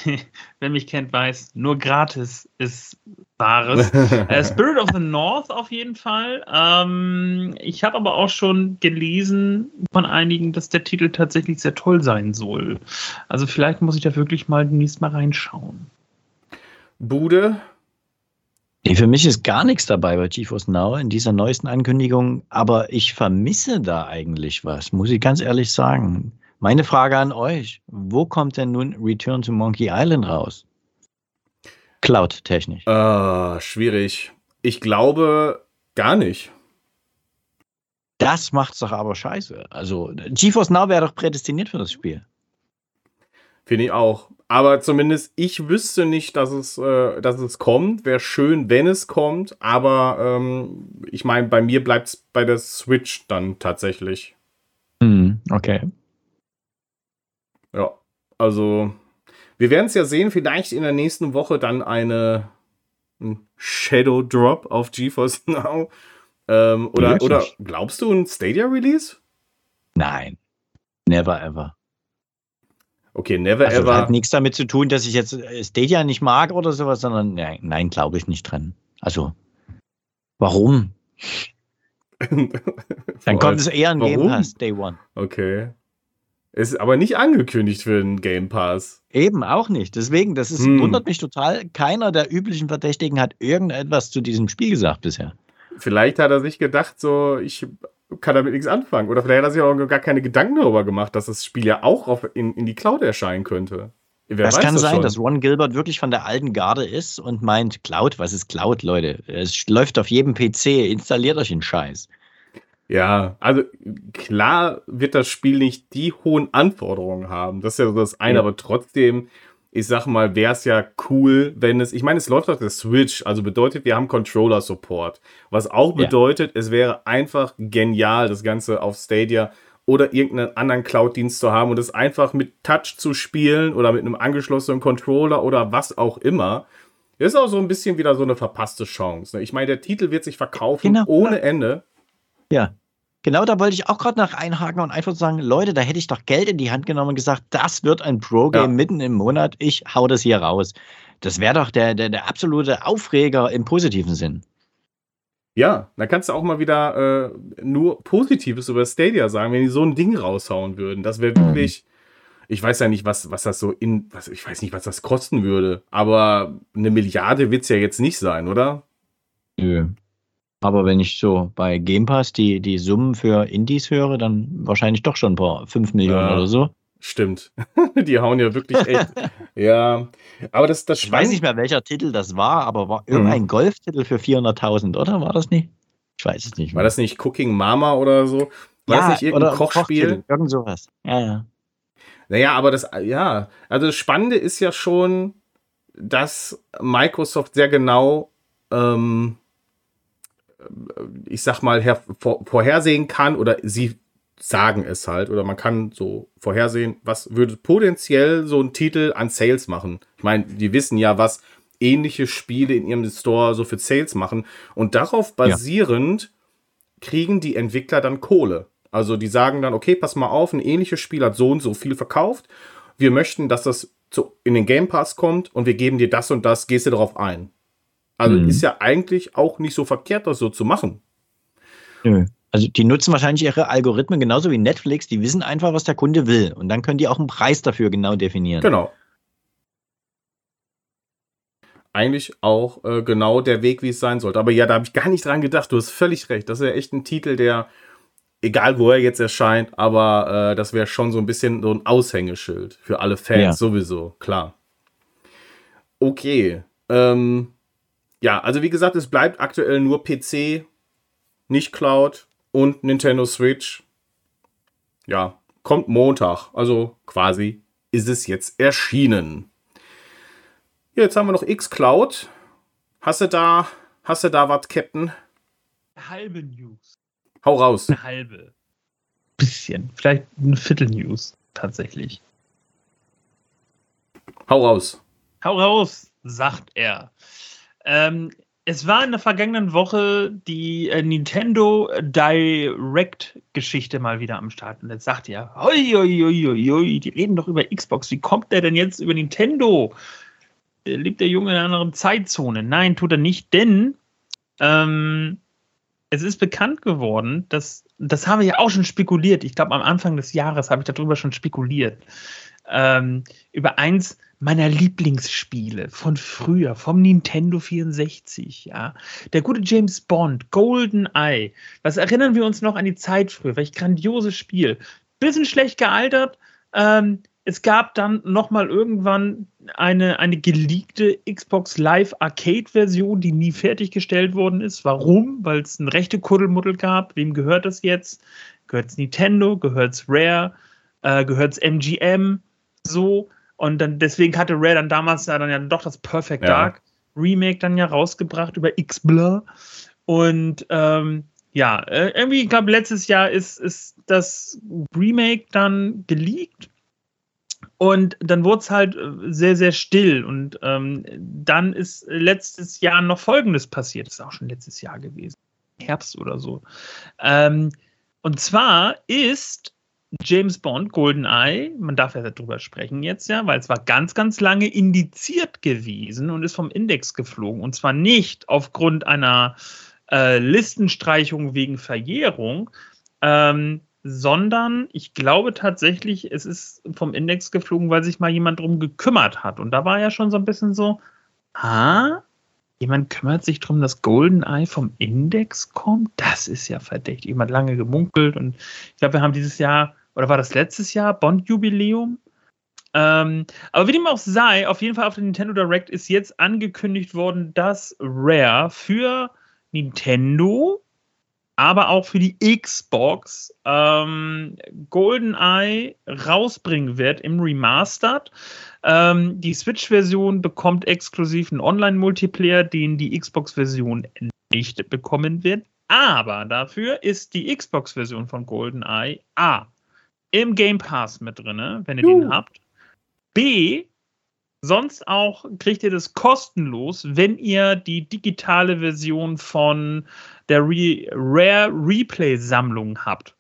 wer mich kennt, weiß, nur gratis ist Wahres. äh, Spirit of the North auf jeden Fall. Ähm, ich habe aber auch schon gelesen von einigen, dass der Titel tatsächlich sehr toll sein soll. Also vielleicht muss ich da wirklich mal demnächst mal reinschauen. Bude? Nee, für mich ist gar nichts dabei bei GeForce Now in dieser neuesten Ankündigung, aber ich vermisse da eigentlich was, muss ich ganz ehrlich sagen. Meine Frage an euch: Wo kommt denn nun Return to Monkey Island raus? Cloud-technisch. Äh, schwierig. Ich glaube gar nicht. Das macht's doch aber scheiße. Also, GeForce Now wäre doch prädestiniert für das Spiel. Finde ich auch. Aber zumindest ich wüsste nicht, dass es, äh, dass es kommt. Wäre schön, wenn es kommt. Aber ähm, ich meine, bei mir bleibt es bei der Switch dann tatsächlich. Hm, okay. Ja, also wir werden es ja sehen, vielleicht in der nächsten Woche dann eine ein Shadow Drop auf GeForce Now. Ähm, oder, oder glaubst du ein Stadia Release? Nein. Never ever. Okay, never also, ever. Hat nichts damit zu tun, dass ich jetzt Stadia nicht mag oder sowas, sondern nein, nein glaube ich nicht dran. Also, warum? Dann kommt es eher ein Game Pass Day One. Okay. Ist aber nicht angekündigt für den Game Pass. Eben auch nicht. Deswegen, das ist, hm. wundert mich total. Keiner der üblichen Verdächtigen hat irgendetwas zu diesem Spiel gesagt bisher. Vielleicht hat er sich gedacht, so, ich kann damit nichts anfangen. Oder vielleicht hat er sich auch gar keine Gedanken darüber gemacht, dass das Spiel ja auch auf, in, in die Cloud erscheinen könnte. Wer das kann das sein, schon? dass Ron Gilbert wirklich von der alten Garde ist und meint, Cloud, was ist Cloud, Leute? Es läuft auf jedem PC, installiert euch den Scheiß. Ja, also klar wird das Spiel nicht die hohen Anforderungen haben. Das ist ja das eine, ja. aber trotzdem, ich sag mal, wäre es ja cool, wenn es, ich meine, es läuft auf der Switch, also bedeutet, wir haben Controller-Support. Was auch bedeutet, ja. es wäre einfach genial, das Ganze auf Stadia oder irgendeinen anderen Cloud-Dienst zu haben und es einfach mit Touch zu spielen oder mit einem angeschlossenen Controller oder was auch immer. Ist auch so ein bisschen wieder so eine verpasste Chance. Ne? Ich meine, der Titel wird sich verkaufen genau. ohne Ende. Ja. Genau da wollte ich auch gerade nach einhaken und einfach sagen, Leute, da hätte ich doch Geld in die Hand genommen und gesagt, das wird ein Pro-Game ja. mitten im Monat, ich hau das hier raus. Das wäre doch der, der, der absolute Aufreger im positiven Sinn. Ja, da kannst du auch mal wieder äh, nur Positives über Stadia sagen, wenn die so ein Ding raushauen würden. Das wäre wirklich, ich weiß ja nicht, was, was das so in, was, ich weiß nicht, was das kosten würde, aber eine Milliarde wird es ja jetzt nicht sein, oder? Nö. Aber wenn ich so bei Game Pass die, die Summen für Indies höre, dann wahrscheinlich doch schon ein paar 5 Millionen Ja. oder so. Stimmt. Die hauen ja wirklich echt. ja. Aber das, das Ich weiß nicht mehr, welcher Titel das war, aber war irgendein Golftitel für 400.000, oder? War das nicht? Ich weiß es nicht mehr. War das nicht Cooking Mama oder so? War das nicht irgendein oder Kochspiel? Irgend sowas. Ja, ja. Naja, aber das, ja, also das Spannende ist ja schon, dass Microsoft sehr genau, ähm, ich sag mal, vor, vorhersehen kann oder sie sagen es halt oder man kann so vorhersehen, was würde potenziell so ein Titel an Sales machen. Ich meine, die wissen ja, was ähnliche Spiele in ihrem Store so für Sales machen und darauf basierend kriegen die Entwickler dann Kohle. Also die sagen dann, okay, pass mal auf, ein ähnliches Spiel hat so und so viel verkauft. Wir möchten, dass das zu, in den Game Pass kommt und wir geben dir das und das, gehst du darauf ein. Also Mhm. ist ja eigentlich auch nicht so verkehrt, das so zu machen. Nö. Also die nutzen wahrscheinlich ihre Algorithmen genauso wie Netflix. Die wissen einfach, was der Kunde will. Und dann können die auch einen Preis dafür genau definieren. Genau. Eigentlich auch äh, genau der Weg, wie es sein sollte. Aber ja, da habe ich gar nicht dran gedacht. Du hast völlig recht. Das ist ja echt ein Titel, der, egal wo er jetzt erscheint, aber äh, das wäre schon so ein bisschen so ein Aushängeschild für alle Fans Ja. sowieso, klar. Okay. Ähm, ja, also wie gesagt, es bleibt aktuell nur PC, nicht Cloud und Nintendo Switch. Ja, kommt Montag. Also quasi ist es jetzt erschienen. Ja, jetzt haben wir noch X-Cloud. Hast du da, hast du da was, Captain? Halbe News. Hau raus. Eine halbe. Bisschen. Vielleicht eine Viertel News, tatsächlich. Hau raus. Hau raus, sagt er. Ähm, es war in der vergangenen Woche die äh, Nintendo Direct-Geschichte mal wieder am Start. Und jetzt sagt hoi, hoi, hoi, hoi, hoi, die reden doch über Xbox. Wie kommt der denn jetzt über Nintendo? Lebt der Junge in einer anderen Zeitzone? Nein, tut er nicht, denn ähm, es ist bekannt geworden, dass, das haben wir ja auch schon spekuliert. Ich glaube, am Anfang des Jahres habe ich darüber schon spekuliert. Ähm, über eins meiner Lieblingsspiele von früher, vom Nintendo 64, ja. Der gute James Bond, Golden Eye. Was erinnern wir uns noch an die Zeit früher? Welch grandioses Spiel. Bisschen schlecht gealtert. Ähm, es gab dann noch mal irgendwann eine, eine geleakte Xbox Live Arcade Version, die nie fertiggestellt worden ist. Warum? Weil es ein rechte Kuddelmuddel gab. Wem gehört das jetzt? Gehört es Nintendo? Gehört es Rare? Äh, gehört es MGM? So. Und dann deswegen hatte Rare dann damals ja dann ja doch das Perfect Ja. Dark Remake dann ja rausgebracht über X-Blur. Und ähm, ja, äh, irgendwie, ich glaube, letztes Jahr ist, ist das Remake dann geleakt. Und dann wurde es halt äh, sehr, sehr still. Und ähm, dann ist letztes Jahr noch Folgendes passiert. Das ist auch schon letztes Jahr gewesen. Herbst oder so. Ähm, und zwar ist James Bond GoldenEye, man darf ja darüber sprechen jetzt ja, weil es war ganz, ganz lange indiziert gewesen und ist vom Index geflogen. Und zwar nicht aufgrund einer äh, Listenstreichung wegen Verjährung, ähm, sondern ich glaube tatsächlich, es ist vom Index geflogen, weil sich mal jemand drum gekümmert hat. Und da war ja schon so ein bisschen so, ah, jemand kümmert sich drum, dass GoldenEye vom Index kommt? Das ist ja verdächtig. Jemand lange gemunkelt und ich glaube, wir haben dieses Jahr, oder war das letztes Jahr, Bond-Jubiläum? Ähm, aber wie dem auch sei, auf jeden Fall auf der Nintendo Direct ist jetzt angekündigt worden, dass Rare für Nintendo, aber auch für die Xbox ähm, GoldenEye rausbringen wird im Remastered. Ähm, die Switch-Version bekommt exklusiv einen Online-Multiplayer, den die Xbox-Version nicht bekommen wird. Aber dafür ist die Xbox-Version von GoldenEye A im Game Pass mit drin, wenn ihr Juhu. den habt. B sonst auch kriegt ihr das kostenlos, wenn ihr die digitale Version von der Re Rare Replay Sammlung habt.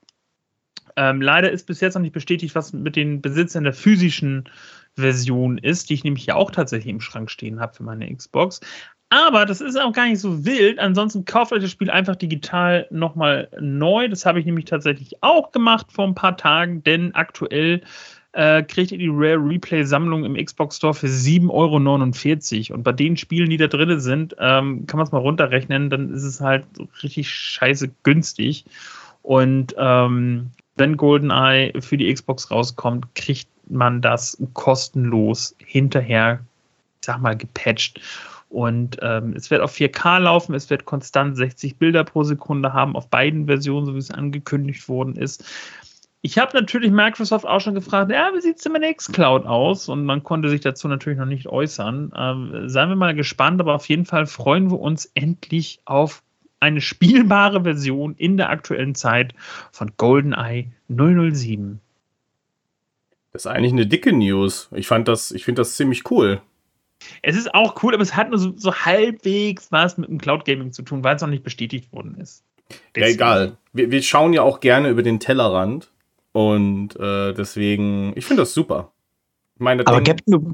Ähm, leider ist bis jetzt noch nicht bestätigt, was mit den Besitzern der physischen Version ist, die ich nämlich ja auch tatsächlich im Schrank stehen habe für meine Xbox. Aber das ist auch gar nicht so wild. Ansonsten kauft euch das Spiel einfach digital nochmal neu. Das habe ich nämlich tatsächlich auch gemacht vor ein paar Tagen, denn aktuell äh, kriegt ihr die Rare Replay-Sammlung im Xbox Store für 7,49 Euro. Und bei den Spielen, die da drin sind, ähm, kann man es mal runterrechnen, dann ist es halt richtig scheiße günstig. Und ähm, wenn GoldenEye für die Xbox rauskommt, kriegt man das kostenlos hinterher, ich sag mal, gepatcht. Und ähm, es wird auf 4K laufen, es wird konstant 60 Bilder pro Sekunde haben, auf beiden Versionen, so wie es angekündigt worden ist. Ich habe natürlich Microsoft auch schon gefragt, ja, wie sieht es denn mit Xcloud aus? Und man konnte sich dazu natürlich noch nicht äußern. Ähm, seien wir mal gespannt, aber auf jeden Fall freuen wir uns endlich auf eine spielbare Version in der aktuellen Zeit von GoldenEye 007. Das ist eigentlich eine dicke News. Ich ich finde das ziemlich cool. Es ist auch cool, aber es hat nur so, so halbwegs was mit dem Cloud Gaming zu tun, weil es noch nicht bestätigt worden ist. Deswegen. Ja, egal. Wir, wir, schauen ja auch gerne über den Tellerrand und äh, deswegen, ich finde das super. Meine, aber Captain, du,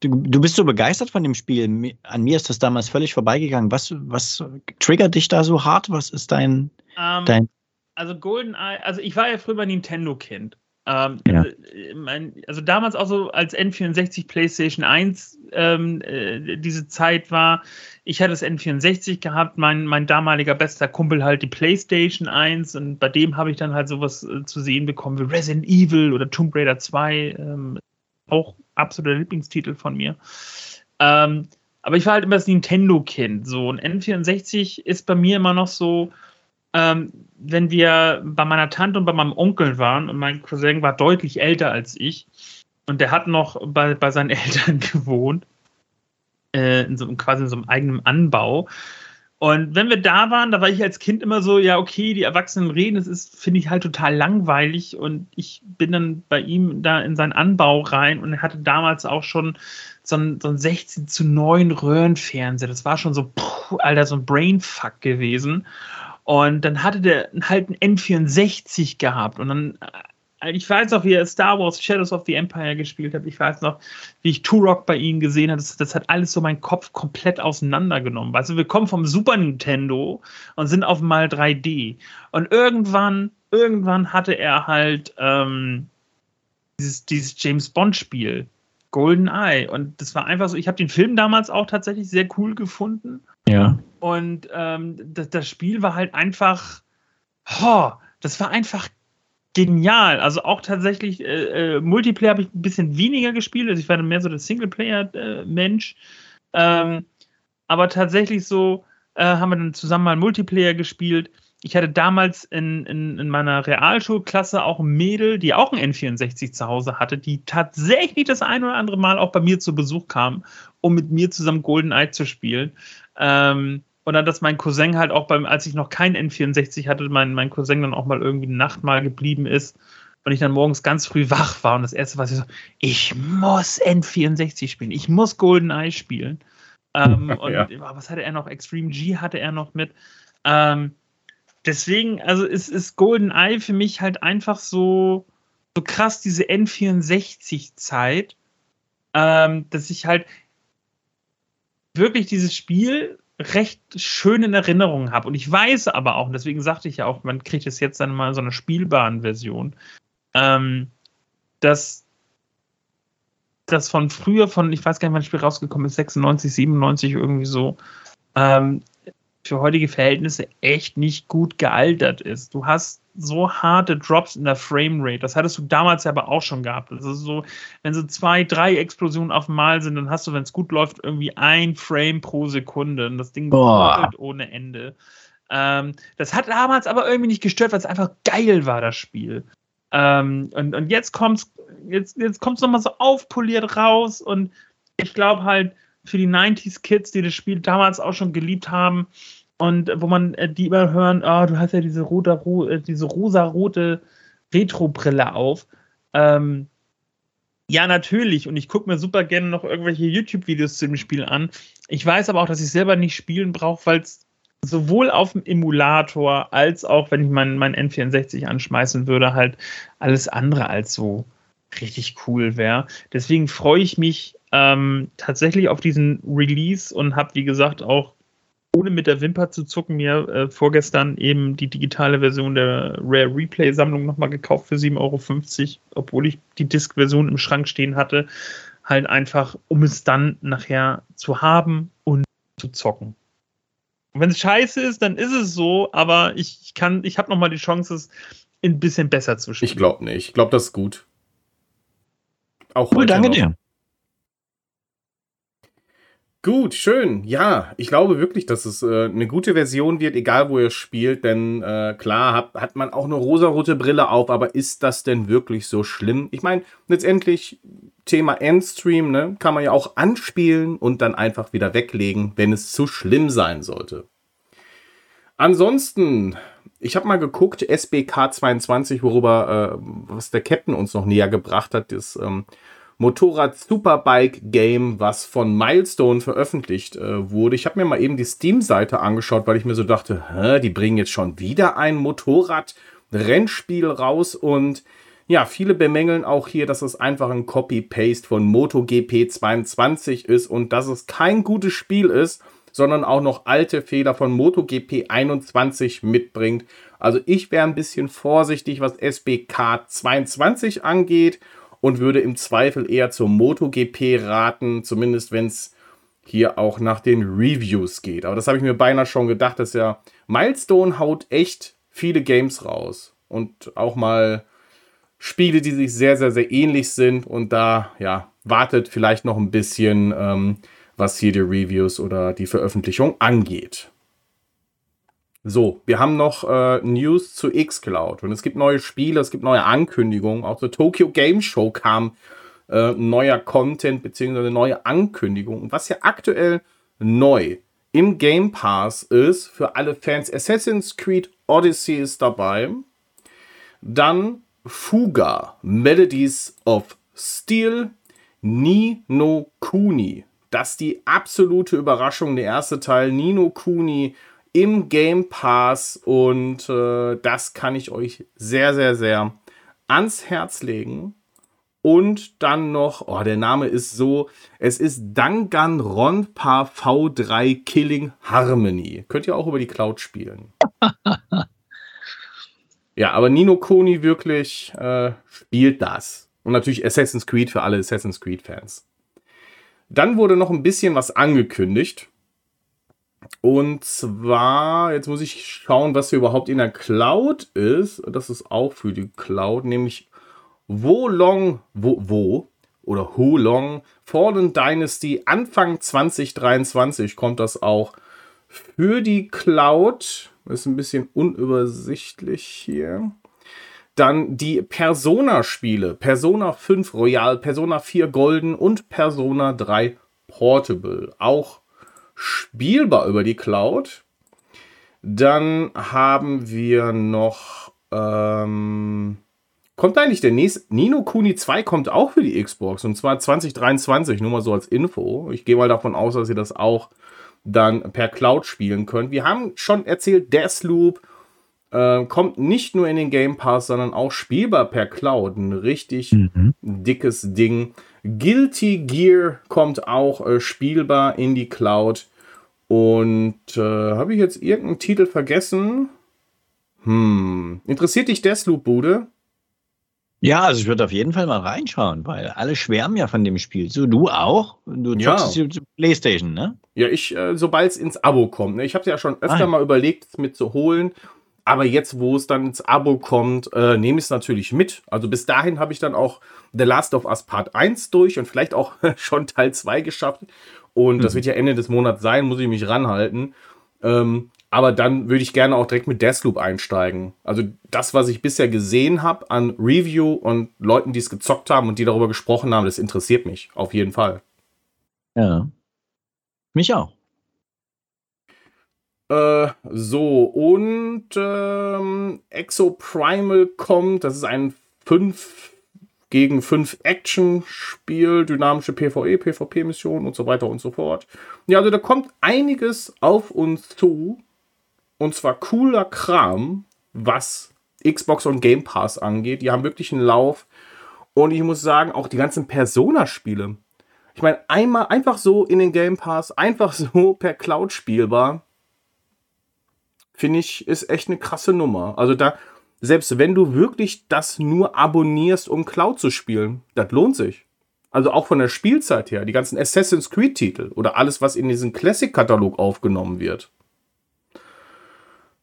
du, du, bist so begeistert von dem Spiel. An mir ist das damals völlig vorbeigegangen. Was, was triggert dich da so hart? Was ist dein, um, ähm, dein also GoldenEye, also ich war ja früher bei Nintendo-Kind. Ähm, ja. also, äh, also, damals auch so als N64 PlayStation 1 ähm, äh, diese Zeit war, ich hatte das N64 gehabt, mein, mein damaliger bester Kumpel halt die PlayStation 1 und bei dem habe ich dann halt sowas äh, zu sehen bekommen wie Resident Evil oder Tomb Raider 2, ähm, auch absoluter Lieblingstitel von mir. Ähm, aber ich war halt immer das Nintendo-Kind. So, ein N64 ist bei mir immer noch so, ähm, wenn wir bei meiner Tante und bei meinem Onkel waren und mein Cousin war deutlich älter als ich und der hat noch bei, bei seinen Eltern gewohnt, äh, in so, quasi in so einem eigenen Anbau. Und wenn wir da waren, da war ich als Kind immer so, ja, okay, die Erwachsenen reden, das ist, finde ich halt total langweilig. Und ich bin dann bei ihm da in seinen Anbau rein und er hatte damals auch schon so ein, so ein 16 zu 9 Röhrenfernseher. Das war schon so, puh, Alter, so ein Brainfuck gewesen. Und dann hatte der halt ein N64 gehabt und dann äh, ich weiß noch, wie er Star Wars Shadows of the Empire gespielt hat. Ich weiß noch, wie ich Turok bei ihm gesehen habe. Das, das, hat alles so meinen Kopf komplett auseinandergenommen. Weißt du, wir kommen vom Super Nintendo und sind auf mal 3D. Und irgendwann, irgendwann hatte er halt ähm, dieses, dieses James Bond Spiel, Golden Eye. Und das war einfach so. Ich habe den Film damals auch tatsächlich sehr cool gefunden. Ja. Und ähm, das, das, Spiel war halt einfach, oh, das war einfach genial. Also auch tatsächlich, äh, äh, Multiplayer habe ich ein bisschen weniger gespielt. Also ich war mehr so der Singleplayer-Mensch. Ähm, aber tatsächlich so äh, haben wir dann zusammen mal Multiplayer gespielt. Ich hatte damals in, in, in, meiner Realschulklasse auch ein Mädel, die auch ein N64 zu Hause hatte, die tatsächlich das ein oder andere Mal auch bei mir zu Besuch kam, um mit mir zusammen GoldenEye zu spielen. Ähm, und dann, dass mein Cousin halt auch beim, als ich noch kein N64 hatte, mein, mein Cousin dann auch mal irgendwie eine Nacht mal geblieben ist und ich dann morgens ganz früh wach war und das erste war so, ich muss N64 spielen, ich muss GoldenEye spielen. Ähm, und ja. was hatte er noch? Extreme G hatte er noch mit. Ähm, deswegen, also ist, ist GoldenEye für mich halt einfach so, so krass, diese N64-Zeit, ähm, dass ich halt, wirklich dieses Spiel recht schön in Erinnerung habe. Und ich weiß aber auch, und deswegen sagte ich ja auch, man kriegt es jetzt dann mal so eine spielbaren Version, ähm, dass das von früher, von, ich weiß gar nicht, wann das Spiel rausgekommen ist, 96, 97, irgendwie so, ähm, für heutige Verhältnisse echt nicht gut gealtert ist. Du hast so harte Drops in der Framerate. Das hattest du damals aber auch schon gehabt. Das ist so, wenn so zwei, drei Explosionen auf einmal sind, dann hast du, wenn es gut läuft, irgendwie ein Frame pro Sekunde. Und das Ding ruckelt ohne Ende. Ähm, das hat damals aber irgendwie nicht gestört, weil es einfach geil war, das Spiel. Ähm, und, und jetzt kommt's, jetzt, jetzt kommt's nochmal so aufpoliert raus und ich glaube halt, für die 90s Kids, die das Spiel damals auch schon geliebt haben und wo man äh, die immer hören, oh, du hast ja diese, rote, ro äh, diese rosa-rote Retro-Brille auf. Ähm, ja, natürlich. Und ich gucke mir super gerne noch irgendwelche YouTube-Videos zu dem Spiel an. Ich weiß aber auch, dass ich selber nicht spielen brauche, weil es sowohl auf dem Emulator als auch, wenn ich meinen mein N64 anschmeißen würde, halt alles andere als so richtig cool wäre. Deswegen freue ich mich ähm, tatsächlich auf diesen Release und habe, wie gesagt, auch ohne mit der Wimper zu zucken, mir äh, vorgestern eben die digitale Version der Rare Replay-Sammlung nochmal gekauft für 7,50 Euro, obwohl ich die Disk-Version im Schrank stehen hatte. Halt einfach, um es dann nachher zu haben und zu zocken. Und wenn es scheiße ist, dann ist es so, aber ich, ich kann, ich habe nochmal die Chance, es ein bisschen besser zu spielen. Ich glaube nicht. Ich glaube, das ist gut. Auch cool, danke noch. dir. Gut, schön. Ja, ich glaube wirklich, dass es äh, eine gute Version wird, egal wo ihr spielt. Denn äh, klar hat, hat man auch eine rosarote Brille auf, aber ist das denn wirklich so schlimm? Ich meine, letztendlich Thema Endstream, ne, kann man ja auch anspielen und dann einfach wieder weglegen, wenn es zu schlimm sein sollte. Ansonsten, ich habe mal geguckt, SBK 22, worüber äh, was der Captain uns noch näher gebracht hat, ist ähm, Motorrad Superbike Game, was von Milestone veröffentlicht äh, wurde. Ich habe mir mal eben die Steam-Seite angeschaut, weil ich mir so dachte, hä, die bringen jetzt schon wieder ein Motorrad-Rennspiel raus und ja, viele bemängeln auch hier, dass es einfach ein Copy-Paste von MotoGP 22 ist und dass es kein gutes Spiel ist, sondern auch noch alte Fehler von MotoGP 21 mitbringt. Also ich wäre ein bisschen vorsichtig, was SBK 22 angeht und würde im Zweifel eher zur MotoGP raten, zumindest wenn es hier auch nach den Reviews geht. Aber das habe ich mir beinahe schon gedacht, dass ja Milestone haut echt viele Games raus und auch mal Spiele, die sich sehr, sehr, sehr ähnlich sind und da, ja, wartet vielleicht noch ein bisschen, ähm, was hier die Reviews oder die Veröffentlichung angeht. So, wir haben noch äh, News zu xCloud und es gibt neue Spiele, es gibt neue Ankündigungen. Auch zur Tokyo Game Show kam äh, neuer Content bzw. neue Ankündigungen. was ja aktuell neu im Game Pass ist für alle Fans, Assassin's Creed Odyssey ist dabei. Dann Fuga, Melodies of Steel, Ni no Kuni. Das ist die absolute Überraschung, der erste Teil. Nino Kuni im Game Pass und äh, das kann ich euch sehr, sehr, sehr ans Herz legen. Und dann noch, oh, der Name ist so, es ist Danganronpa V3 Killing Harmony. Könnt ihr auch über die Cloud spielen. ja, aber Nino Koni wirklich äh, spielt das. Und natürlich Assassin's Creed für alle Assassin's Creed-Fans. Dann wurde noch ein bisschen was angekündigt. Und zwar, jetzt muss ich schauen, was hier überhaupt in der Cloud ist. Das ist auch für die Cloud, nämlich Wo Long, wo, wo oder Who Long Fallen Dynasty Anfang 2023 kommt das auch für die Cloud. Ist ein bisschen unübersichtlich hier. Dann die Persona-Spiele. Persona 5 Royal, Persona 4 Golden und Persona 3 Portable. Auch spielbar über die Cloud. Dann haben wir noch. Ähm, kommt eigentlich der nächste. Nino Kuni 2 kommt auch für die Xbox und zwar 2023, nur mal so als Info. Ich gehe mal davon aus, dass ihr das auch dann per Cloud spielen könnt. Wir haben schon erzählt, Deathloop äh, kommt nicht nur in den Game Pass, sondern auch spielbar per Cloud. Ein richtig mhm. dickes Ding. Guilty Gear kommt auch äh, spielbar in die Cloud. Und äh, habe ich jetzt irgendeinen Titel vergessen? Hm. Interessiert dich Deathloop, Bude? Ja, also ich würde auf jeden Fall mal reinschauen, weil alle schwärmen ja von dem Spiel. So, du auch? Du zockst ja. die Playstation, ne? Ja, ich, äh, sobald es ins Abo kommt. Ne? Ich habe ja schon öfter ah. mal überlegt, es mit zu holen. Aber jetzt, wo es dann ins Abo kommt, äh, nehme ich es natürlich mit. Also bis dahin habe ich dann auch The Last of Us Part 1 durch und vielleicht auch schon Teil 2 geschafft. Und mhm. das wird ja Ende des Monats sein, muss ich mich ranhalten. Ähm, aber dann würde ich gerne auch direkt mit Deathloop einsteigen. Also das, was ich bisher gesehen habe an Review und Leuten, die es gezockt haben und die darüber gesprochen haben, das interessiert mich auf jeden Fall. Ja. Mich auch. Äh, so, und ähm, Exoprimal kommt. Das ist ein 5 gegen 5 Action-Spiel, dynamische PvE, PvP-Missionen und so weiter und so fort. Ja, also da kommt einiges auf uns zu. Und zwar cooler Kram, was Xbox und Game Pass angeht. Die haben wirklich einen Lauf. Und ich muss sagen, auch die ganzen Persona-Spiele. Ich meine, einmal einfach so in den Game Pass, einfach so per Cloud spielbar finde ich, ist echt eine krasse Nummer. Also da, selbst wenn du wirklich das nur abonnierst, um Cloud zu spielen, das lohnt sich. Also auch von der Spielzeit her, die ganzen Assassin's Creed-Titel oder alles, was in diesen Classic-Katalog aufgenommen wird.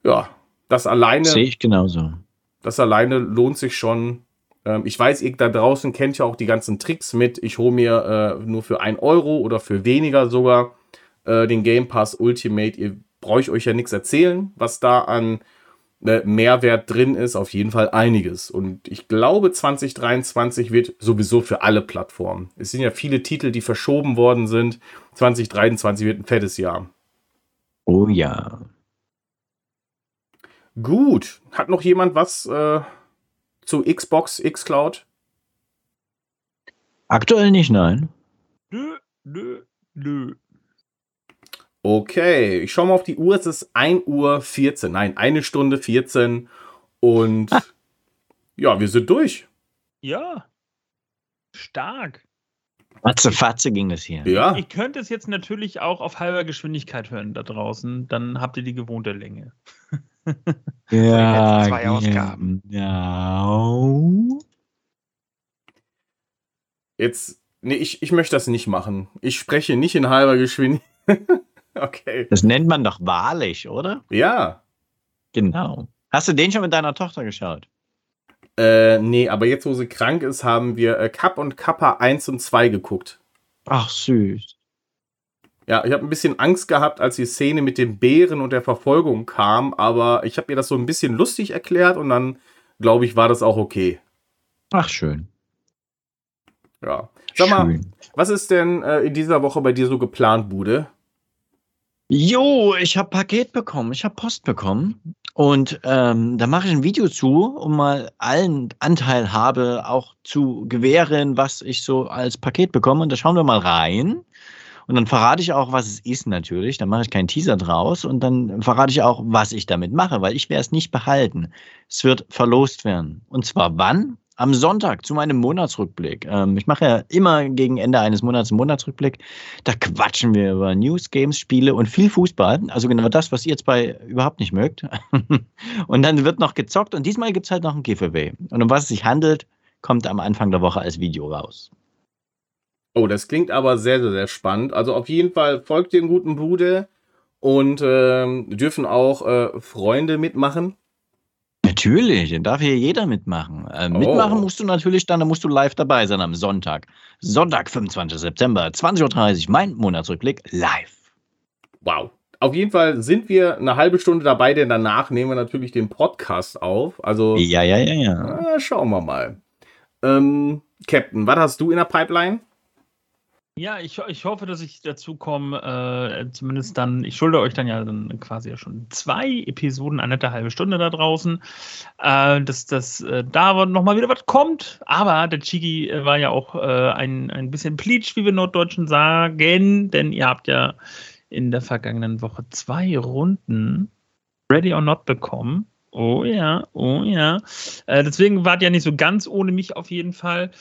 Ja, das alleine. Sehe ich genauso. Das alleine lohnt sich schon. Ähm, ich weiß, ihr da draußen kennt ja auch die ganzen Tricks mit. Ich hole mir äh, nur für ein Euro oder für weniger sogar äh, den Game Pass Ultimate. Ihr braucht euch ja nichts erzählen, was da an äh, Mehrwert drin ist. Auf jeden Fall einiges. Und ich glaube, 2023 wird sowieso für alle Plattformen. Es sind ja viele Titel, die verschoben worden sind. 2023 wird ein fettes Jahr. Oh ja. Gut. Hat noch jemand was äh, zu Xbox, Xcloud? Aktuell nicht, nein. Nö, nö, nö. Okay, ich schaue mal auf die Uhr. Es ist 1 Uhr 14. Nein, eine Stunde 14. Und ah. ja, wir sind durch. Ja. Stark. Fatze, Fatze ging das hier. Ja. Ihr könnt es jetzt natürlich auch auf halber Geschwindigkeit hören da draußen. Dann habt ihr die gewohnte Länge. ja. zwei Ausgaben. Ja. Jetzt, nee, ich, ich möchte das nicht machen. Ich spreche nicht in halber Geschwindigkeit. okay. Das nennt man doch wahrlich, oder? Ja. Genau. Hast du den schon mit deiner Tochter geschaut? Äh, nee, aber jetzt, wo sie krank ist, haben wir äh, Cup und Kappa 1 und 2 geguckt. Ach, süß. Ja, ich habe ein bisschen Angst gehabt, als die Szene mit dem Bären und der Verfolgung kam, aber ich habe ihr das so ein bisschen lustig erklärt und dann, glaube ich, war das auch okay. Ach, schön. Ja. Sag schön. mal, was ist denn äh, in dieser Woche bei dir so geplant, Bude? Jo, ich habe Paket bekommen, ich habe Post bekommen und ähm, da mache ich ein Video zu, um mal allen Anteil habe, auch zu gewähren, was ich so als Paket bekomme. Und da schauen wir mal rein. Und dann verrate ich auch, was es ist natürlich. Dann mache ich keinen Teaser draus und dann verrate ich auch, was ich damit mache, weil ich werde es nicht behalten. Es wird verlost werden. Und zwar wann? Am Sonntag zu meinem Monatsrückblick. Ähm, ich mache ja immer gegen Ende eines Monats einen Monatsrückblick. Da quatschen wir über News, Games, Spiele und viel Fußball. Also genau das, was ihr jetzt bei überhaupt nicht mögt. und dann wird noch gezockt und diesmal gibt es halt noch ein Giveaway. Und um was es sich handelt, kommt am Anfang der Woche als Video raus. Oh, das klingt aber sehr, sehr, sehr spannend. Also auf jeden Fall folgt dem guten Bude und ähm, dürfen auch äh, Freunde mitmachen. Natürlich, den darf hier jeder mitmachen. Äh, mitmachen oh. musst du natürlich dann, da musst du live dabei sein am Sonntag. Sonntag, 25. September, 20.30 Uhr, mein Monatsrückblick live. Wow. Auf jeden Fall sind wir eine halbe Stunde dabei, denn danach nehmen wir natürlich den Podcast auf. Also. Ja, ja, ja, ja. Na, schauen wir mal. Ähm, Captain, was hast du in der Pipeline? Ja, ich, ich hoffe, dass ich dazu komme, äh, zumindest dann, ich schulde euch dann ja dann quasi ja schon zwei Episoden, eine halbe Stunde da draußen, äh, dass, dass äh, da nochmal wieder was kommt. Aber der Chigi äh, war ja auch äh, ein, ein bisschen pleatsch, wie wir Norddeutschen sagen, denn ihr habt ja in der vergangenen Woche zwei Runden Ready or Not bekommen. Oh ja, oh ja. Äh, deswegen wart ihr ja nicht so ganz ohne mich auf jeden Fall.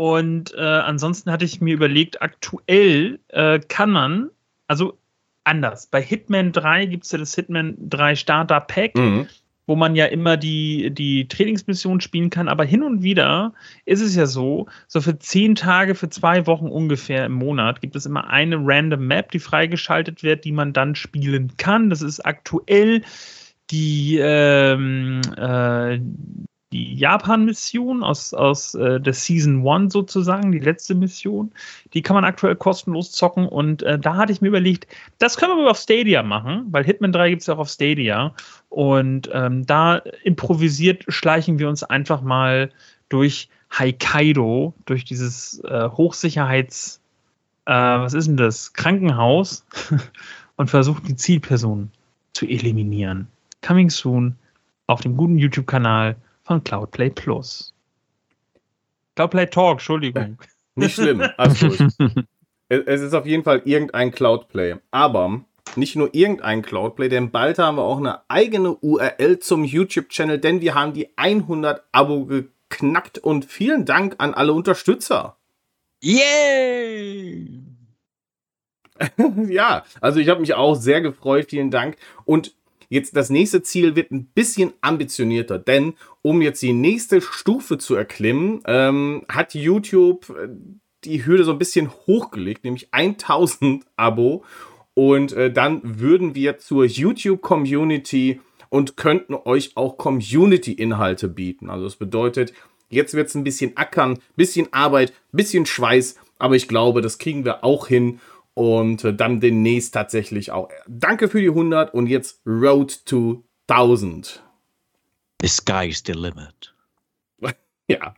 Und äh, ansonsten hatte ich mir überlegt, aktuell äh, kann man, also anders, bei Hitman 3 gibt es ja das Hitman 3 Starter Pack, mhm. wo man ja immer die, die Trainingsmission spielen kann, aber hin und wieder ist es ja so, so für zehn Tage, für zwei Wochen ungefähr im Monat gibt es immer eine random Map, die freigeschaltet wird, die man dann spielen kann. Das ist aktuell die, ähm, äh, die Japan-Mission aus, aus äh, der Season 1 sozusagen, die letzte Mission. Die kann man aktuell kostenlos zocken und äh, da hatte ich mir überlegt, das können wir auf Stadia machen, weil Hitman 3 gibt es ja auch auf Stadia. Und ähm, da improvisiert schleichen wir uns einfach mal durch Hokkaido, durch dieses äh, Hochsicherheits, äh, was ist denn das, Krankenhaus und versuchen die Zielperson zu eliminieren. Coming soon auf dem guten YouTube-Kanal von Cloudplay Plus. Cloudplay Talk, Entschuldigung. Nicht schlimm, alles gut. es ist auf jeden Fall irgendein Cloudplay. Aber nicht nur irgendein Cloudplay, denn bald haben wir auch eine eigene URL zum YouTube-Channel, denn wir haben die 100 Abo geknackt und vielen Dank an alle Unterstützer. Yay! ja, also ich habe mich auch sehr gefreut, vielen Dank. Und Jetzt das nächste Ziel wird ein bisschen ambitionierter, denn um jetzt die nächste Stufe zu erklimmen, ähm, hat YouTube äh, die Hürde so ein bisschen hochgelegt, nämlich 1000 Abo. Und äh, dann würden wir zur YouTube-Community und könnten euch auch Community-Inhalte bieten. Also das bedeutet, jetzt wird es ein bisschen Ackern, bisschen Arbeit, bisschen Schweiß, aber ich glaube, das kriegen wir auch hin und äh, dann demnächst tatsächlich auch. Danke für die 100 und jetzt Road to 1000. The sky's the limit. ja.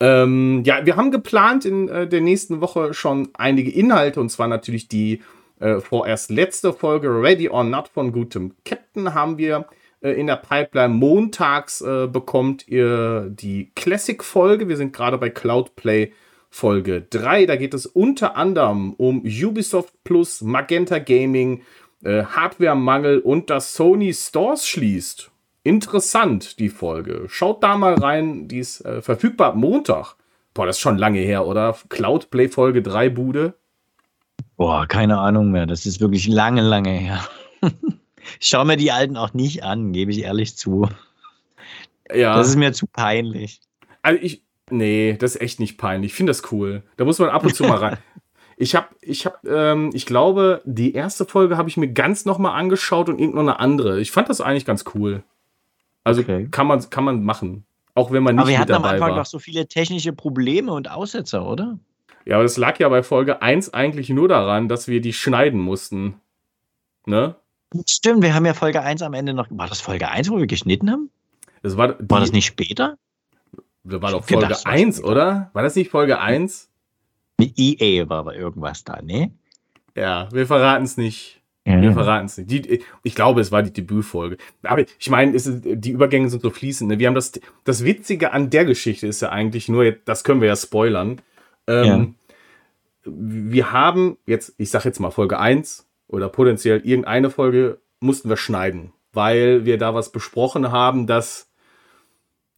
Ähm, ja, wir haben geplant in äh, der nächsten Woche schon einige Inhalte und zwar natürlich die äh, vorerst letzte Folge Ready or Not von gutem Captain haben wir äh, in der Pipeline. Montags äh, bekommt ihr die Classic-Folge. Wir sind gerade bei Cloudplay Folge 3. Da geht es unter anderem um Ubisoft Plus, Magenta Gaming, äh, Hardware-Mangel und dass Sony Stores schließt. Interessant, die Folge. Schaut da mal rein, die ist äh, verfügbar Montag. Boah, das ist schon lange her, oder? Cloudplay Folge 3 Bude. Boah, keine Ahnung mehr. Das ist wirklich lange, lange her. ich schaue mir die alten auch nicht an, gebe ich ehrlich zu. Ja. Das ist mir zu peinlich. Also ich, nee, das ist echt nicht peinlich. Ich finde das cool. Da muss man ab und zu mal rein. Ich habe, ich habe, ähm, ich glaube, die erste Folge habe ich mir ganz nochmal angeschaut und irgendeine andere. Ich fand das eigentlich ganz cool. Also okay. kann man, kann man machen. Auch wenn man nicht Aber wir hatten am Anfang war. doch so viele technische Probleme und Aussetzer, oder? Ja, aber das lag ja bei Folge 1 eigentlich nur daran, dass wir die schneiden mussten. Ne? Stimmt, wir haben ja Folge 1 am Ende noch. War das Folge 1, wo wir geschnitten haben? Das war, die, war das nicht später? Das war doch Folge gedacht, 1, oder? War das nicht Folge 1? Mit EA war aber irgendwas da, ne? Ja, wir verraten es nicht. Ja. Wir verraten es nicht. Die, ich glaube, es war die Debütfolge. Aber ich meine, die Übergänge sind so fließend. Ne? Wir haben das, das Witzige an der Geschichte ist ja eigentlich nur, das können wir ja spoilern. Ähm, ja. Wir haben jetzt, ich sag jetzt mal Folge 1 oder potenziell irgendeine Folge mussten wir schneiden, weil wir da was besprochen haben, das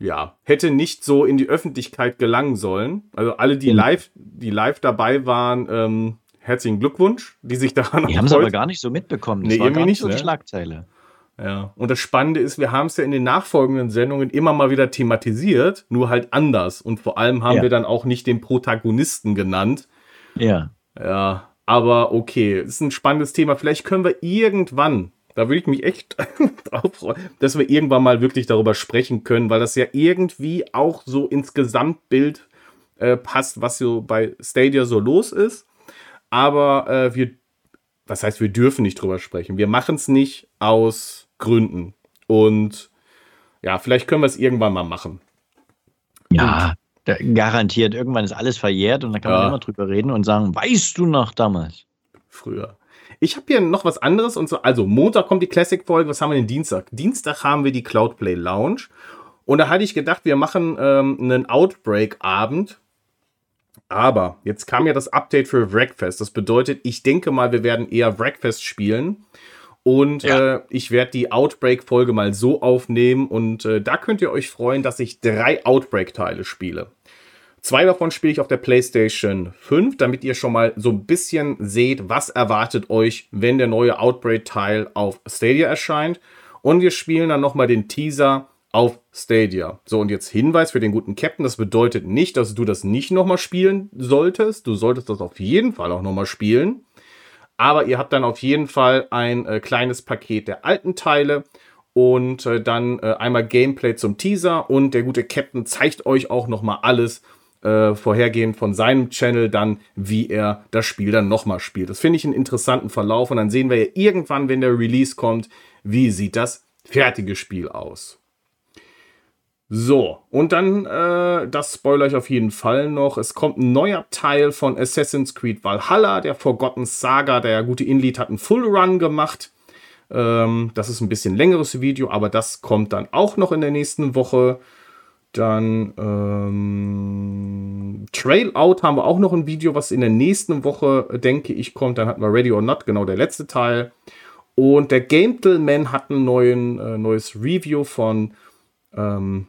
ja, hätte nicht so in die Öffentlichkeit gelangen sollen. Also alle, die live, die live dabei waren, ähm, herzlichen Glückwunsch, die sich daran Die haben es aber gar nicht so mitbekommen. Das nee, war irgendwie nicht so ne? die Schlagzeile. Ja, und das Spannende ist, wir haben es ja in den nachfolgenden Sendungen immer mal wieder thematisiert, nur halt anders. Und vor allem haben ja. wir dann auch nicht den Protagonisten genannt. Ja. Ja, aber okay, ist ein spannendes Thema. Vielleicht können wir irgendwann da würde ich mich echt drauf freuen, dass wir irgendwann mal wirklich darüber sprechen können, weil das ja irgendwie auch so ins Gesamtbild äh, passt, was so bei Stadia so los ist. Aber äh, wir, was heißt, wir dürfen nicht drüber sprechen. Wir machen es nicht aus Gründen. Und ja, vielleicht können wir es irgendwann mal machen. Ja, garantiert. Irgendwann ist alles verjährt und dann kann ja. man immer drüber reden und sagen, weißt du noch damals? Früher. Ich habe hier noch was anderes und so. Also, Montag kommt die Classic-Folge. Was haben wir denn Dienstag? Dienstag haben wir die Cloudplay Lounge. Und da hatte ich gedacht, wir machen ähm, einen Outbreak-Abend. Aber jetzt kam ja das Update für Wreckfest. Das bedeutet, ich denke mal, wir werden eher Wreckfest spielen. Und ja. äh, ich werde die Outbreak-Folge mal so aufnehmen. Und äh, da könnt ihr euch freuen, dass ich drei Outbreak-Teile spiele. Zwei davon spiele ich auf der PlayStation 5, damit ihr schon mal so ein bisschen seht, was erwartet euch, wenn der neue Outbreak-Teil auf Stadia erscheint. Und wir spielen dann nochmal den Teaser auf Stadia. So, und jetzt Hinweis für den guten Captain. Das bedeutet nicht, dass du das nicht nochmal spielen solltest. Du solltest das auf jeden Fall auch nochmal spielen. Aber ihr habt dann auf jeden Fall ein äh, kleines Paket der alten Teile und äh, dann äh, einmal Gameplay zum Teaser. Und der gute Captain zeigt euch auch nochmal alles, äh, vorhergehend von seinem Channel dann, wie er das Spiel dann nochmal spielt. Das finde ich einen interessanten Verlauf und dann sehen wir ja irgendwann, wenn der Release kommt, wie sieht das fertige Spiel aus. So, und dann, äh, das spoilere ich auf jeden Fall noch, es kommt ein neuer Teil von Assassin's Creed Valhalla, der Forgotten Saga, der gute Inlied hat einen Full Run gemacht. Ähm, das ist ein bisschen längeres Video, aber das kommt dann auch noch in der nächsten Woche. Dann ähm, Trail Out haben wir auch noch ein Video, was in der nächsten Woche, denke ich, kommt. Dann hatten wir Ready or Not, genau der letzte Teil. Und der Gentleman hat ein neuen, äh, neues Review von, ähm,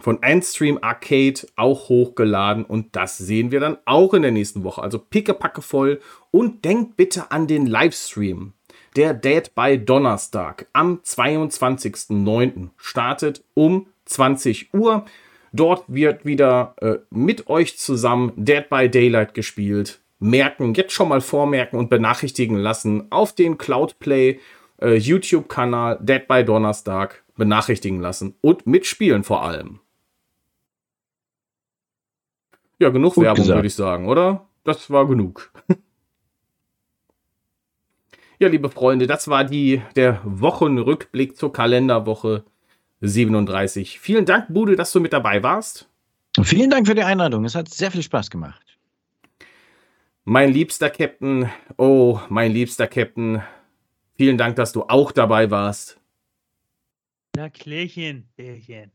von Endstream Arcade auch hochgeladen. Und das sehen wir dann auch in der nächsten Woche. Also pickepacke voll. Und denkt bitte an den Livestream. der Dead by Donnerstag am 22.09. startet um 20 Uhr. Dort wird wieder äh, mit euch zusammen Dead by Daylight gespielt. Merken, jetzt schon mal vormerken und benachrichtigen lassen auf den Cloudplay äh, YouTube-Kanal Dead by Donnerstag benachrichtigen lassen und mitspielen vor allem. Ja, genug Gut Werbung, würde ich sagen, oder? Das war genug. ja, liebe Freunde, das war die, der Wochenrückblick zur Kalenderwoche 37. Vielen Dank, Bude, dass du mit dabei warst. Vielen Dank für die Einladung. Es hat sehr viel Spaß gemacht. Mein liebster Captain, oh, mein liebster Captain, vielen Dank, dass du auch dabei warst. Na, Klärchen, Klärchen.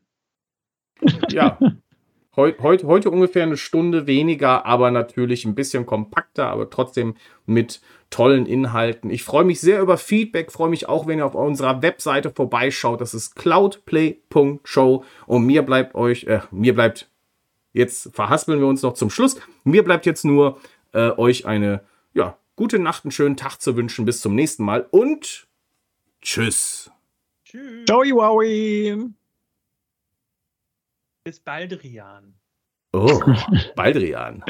Ja, Heu, heute, heute ungefähr eine Stunde weniger, aber natürlich ein bisschen kompakter, aber trotzdem mit tollen Inhalten. Ich freue mich sehr über Feedback, freue mich auch, wenn ihr auf unserer Webseite vorbeischaut. Das ist cloudplay.show und mir bleibt euch, äh, mir bleibt, jetzt verhaspeln wir uns noch zum Schluss. Mir bleibt jetzt nur äh, euch eine, ja, gute Nacht, einen schönen Tag zu wünschen. Bis zum nächsten Mal und tschüss. Tschüss. Ciao, Wowie. Bis Baldrian. Oh, Baldrian.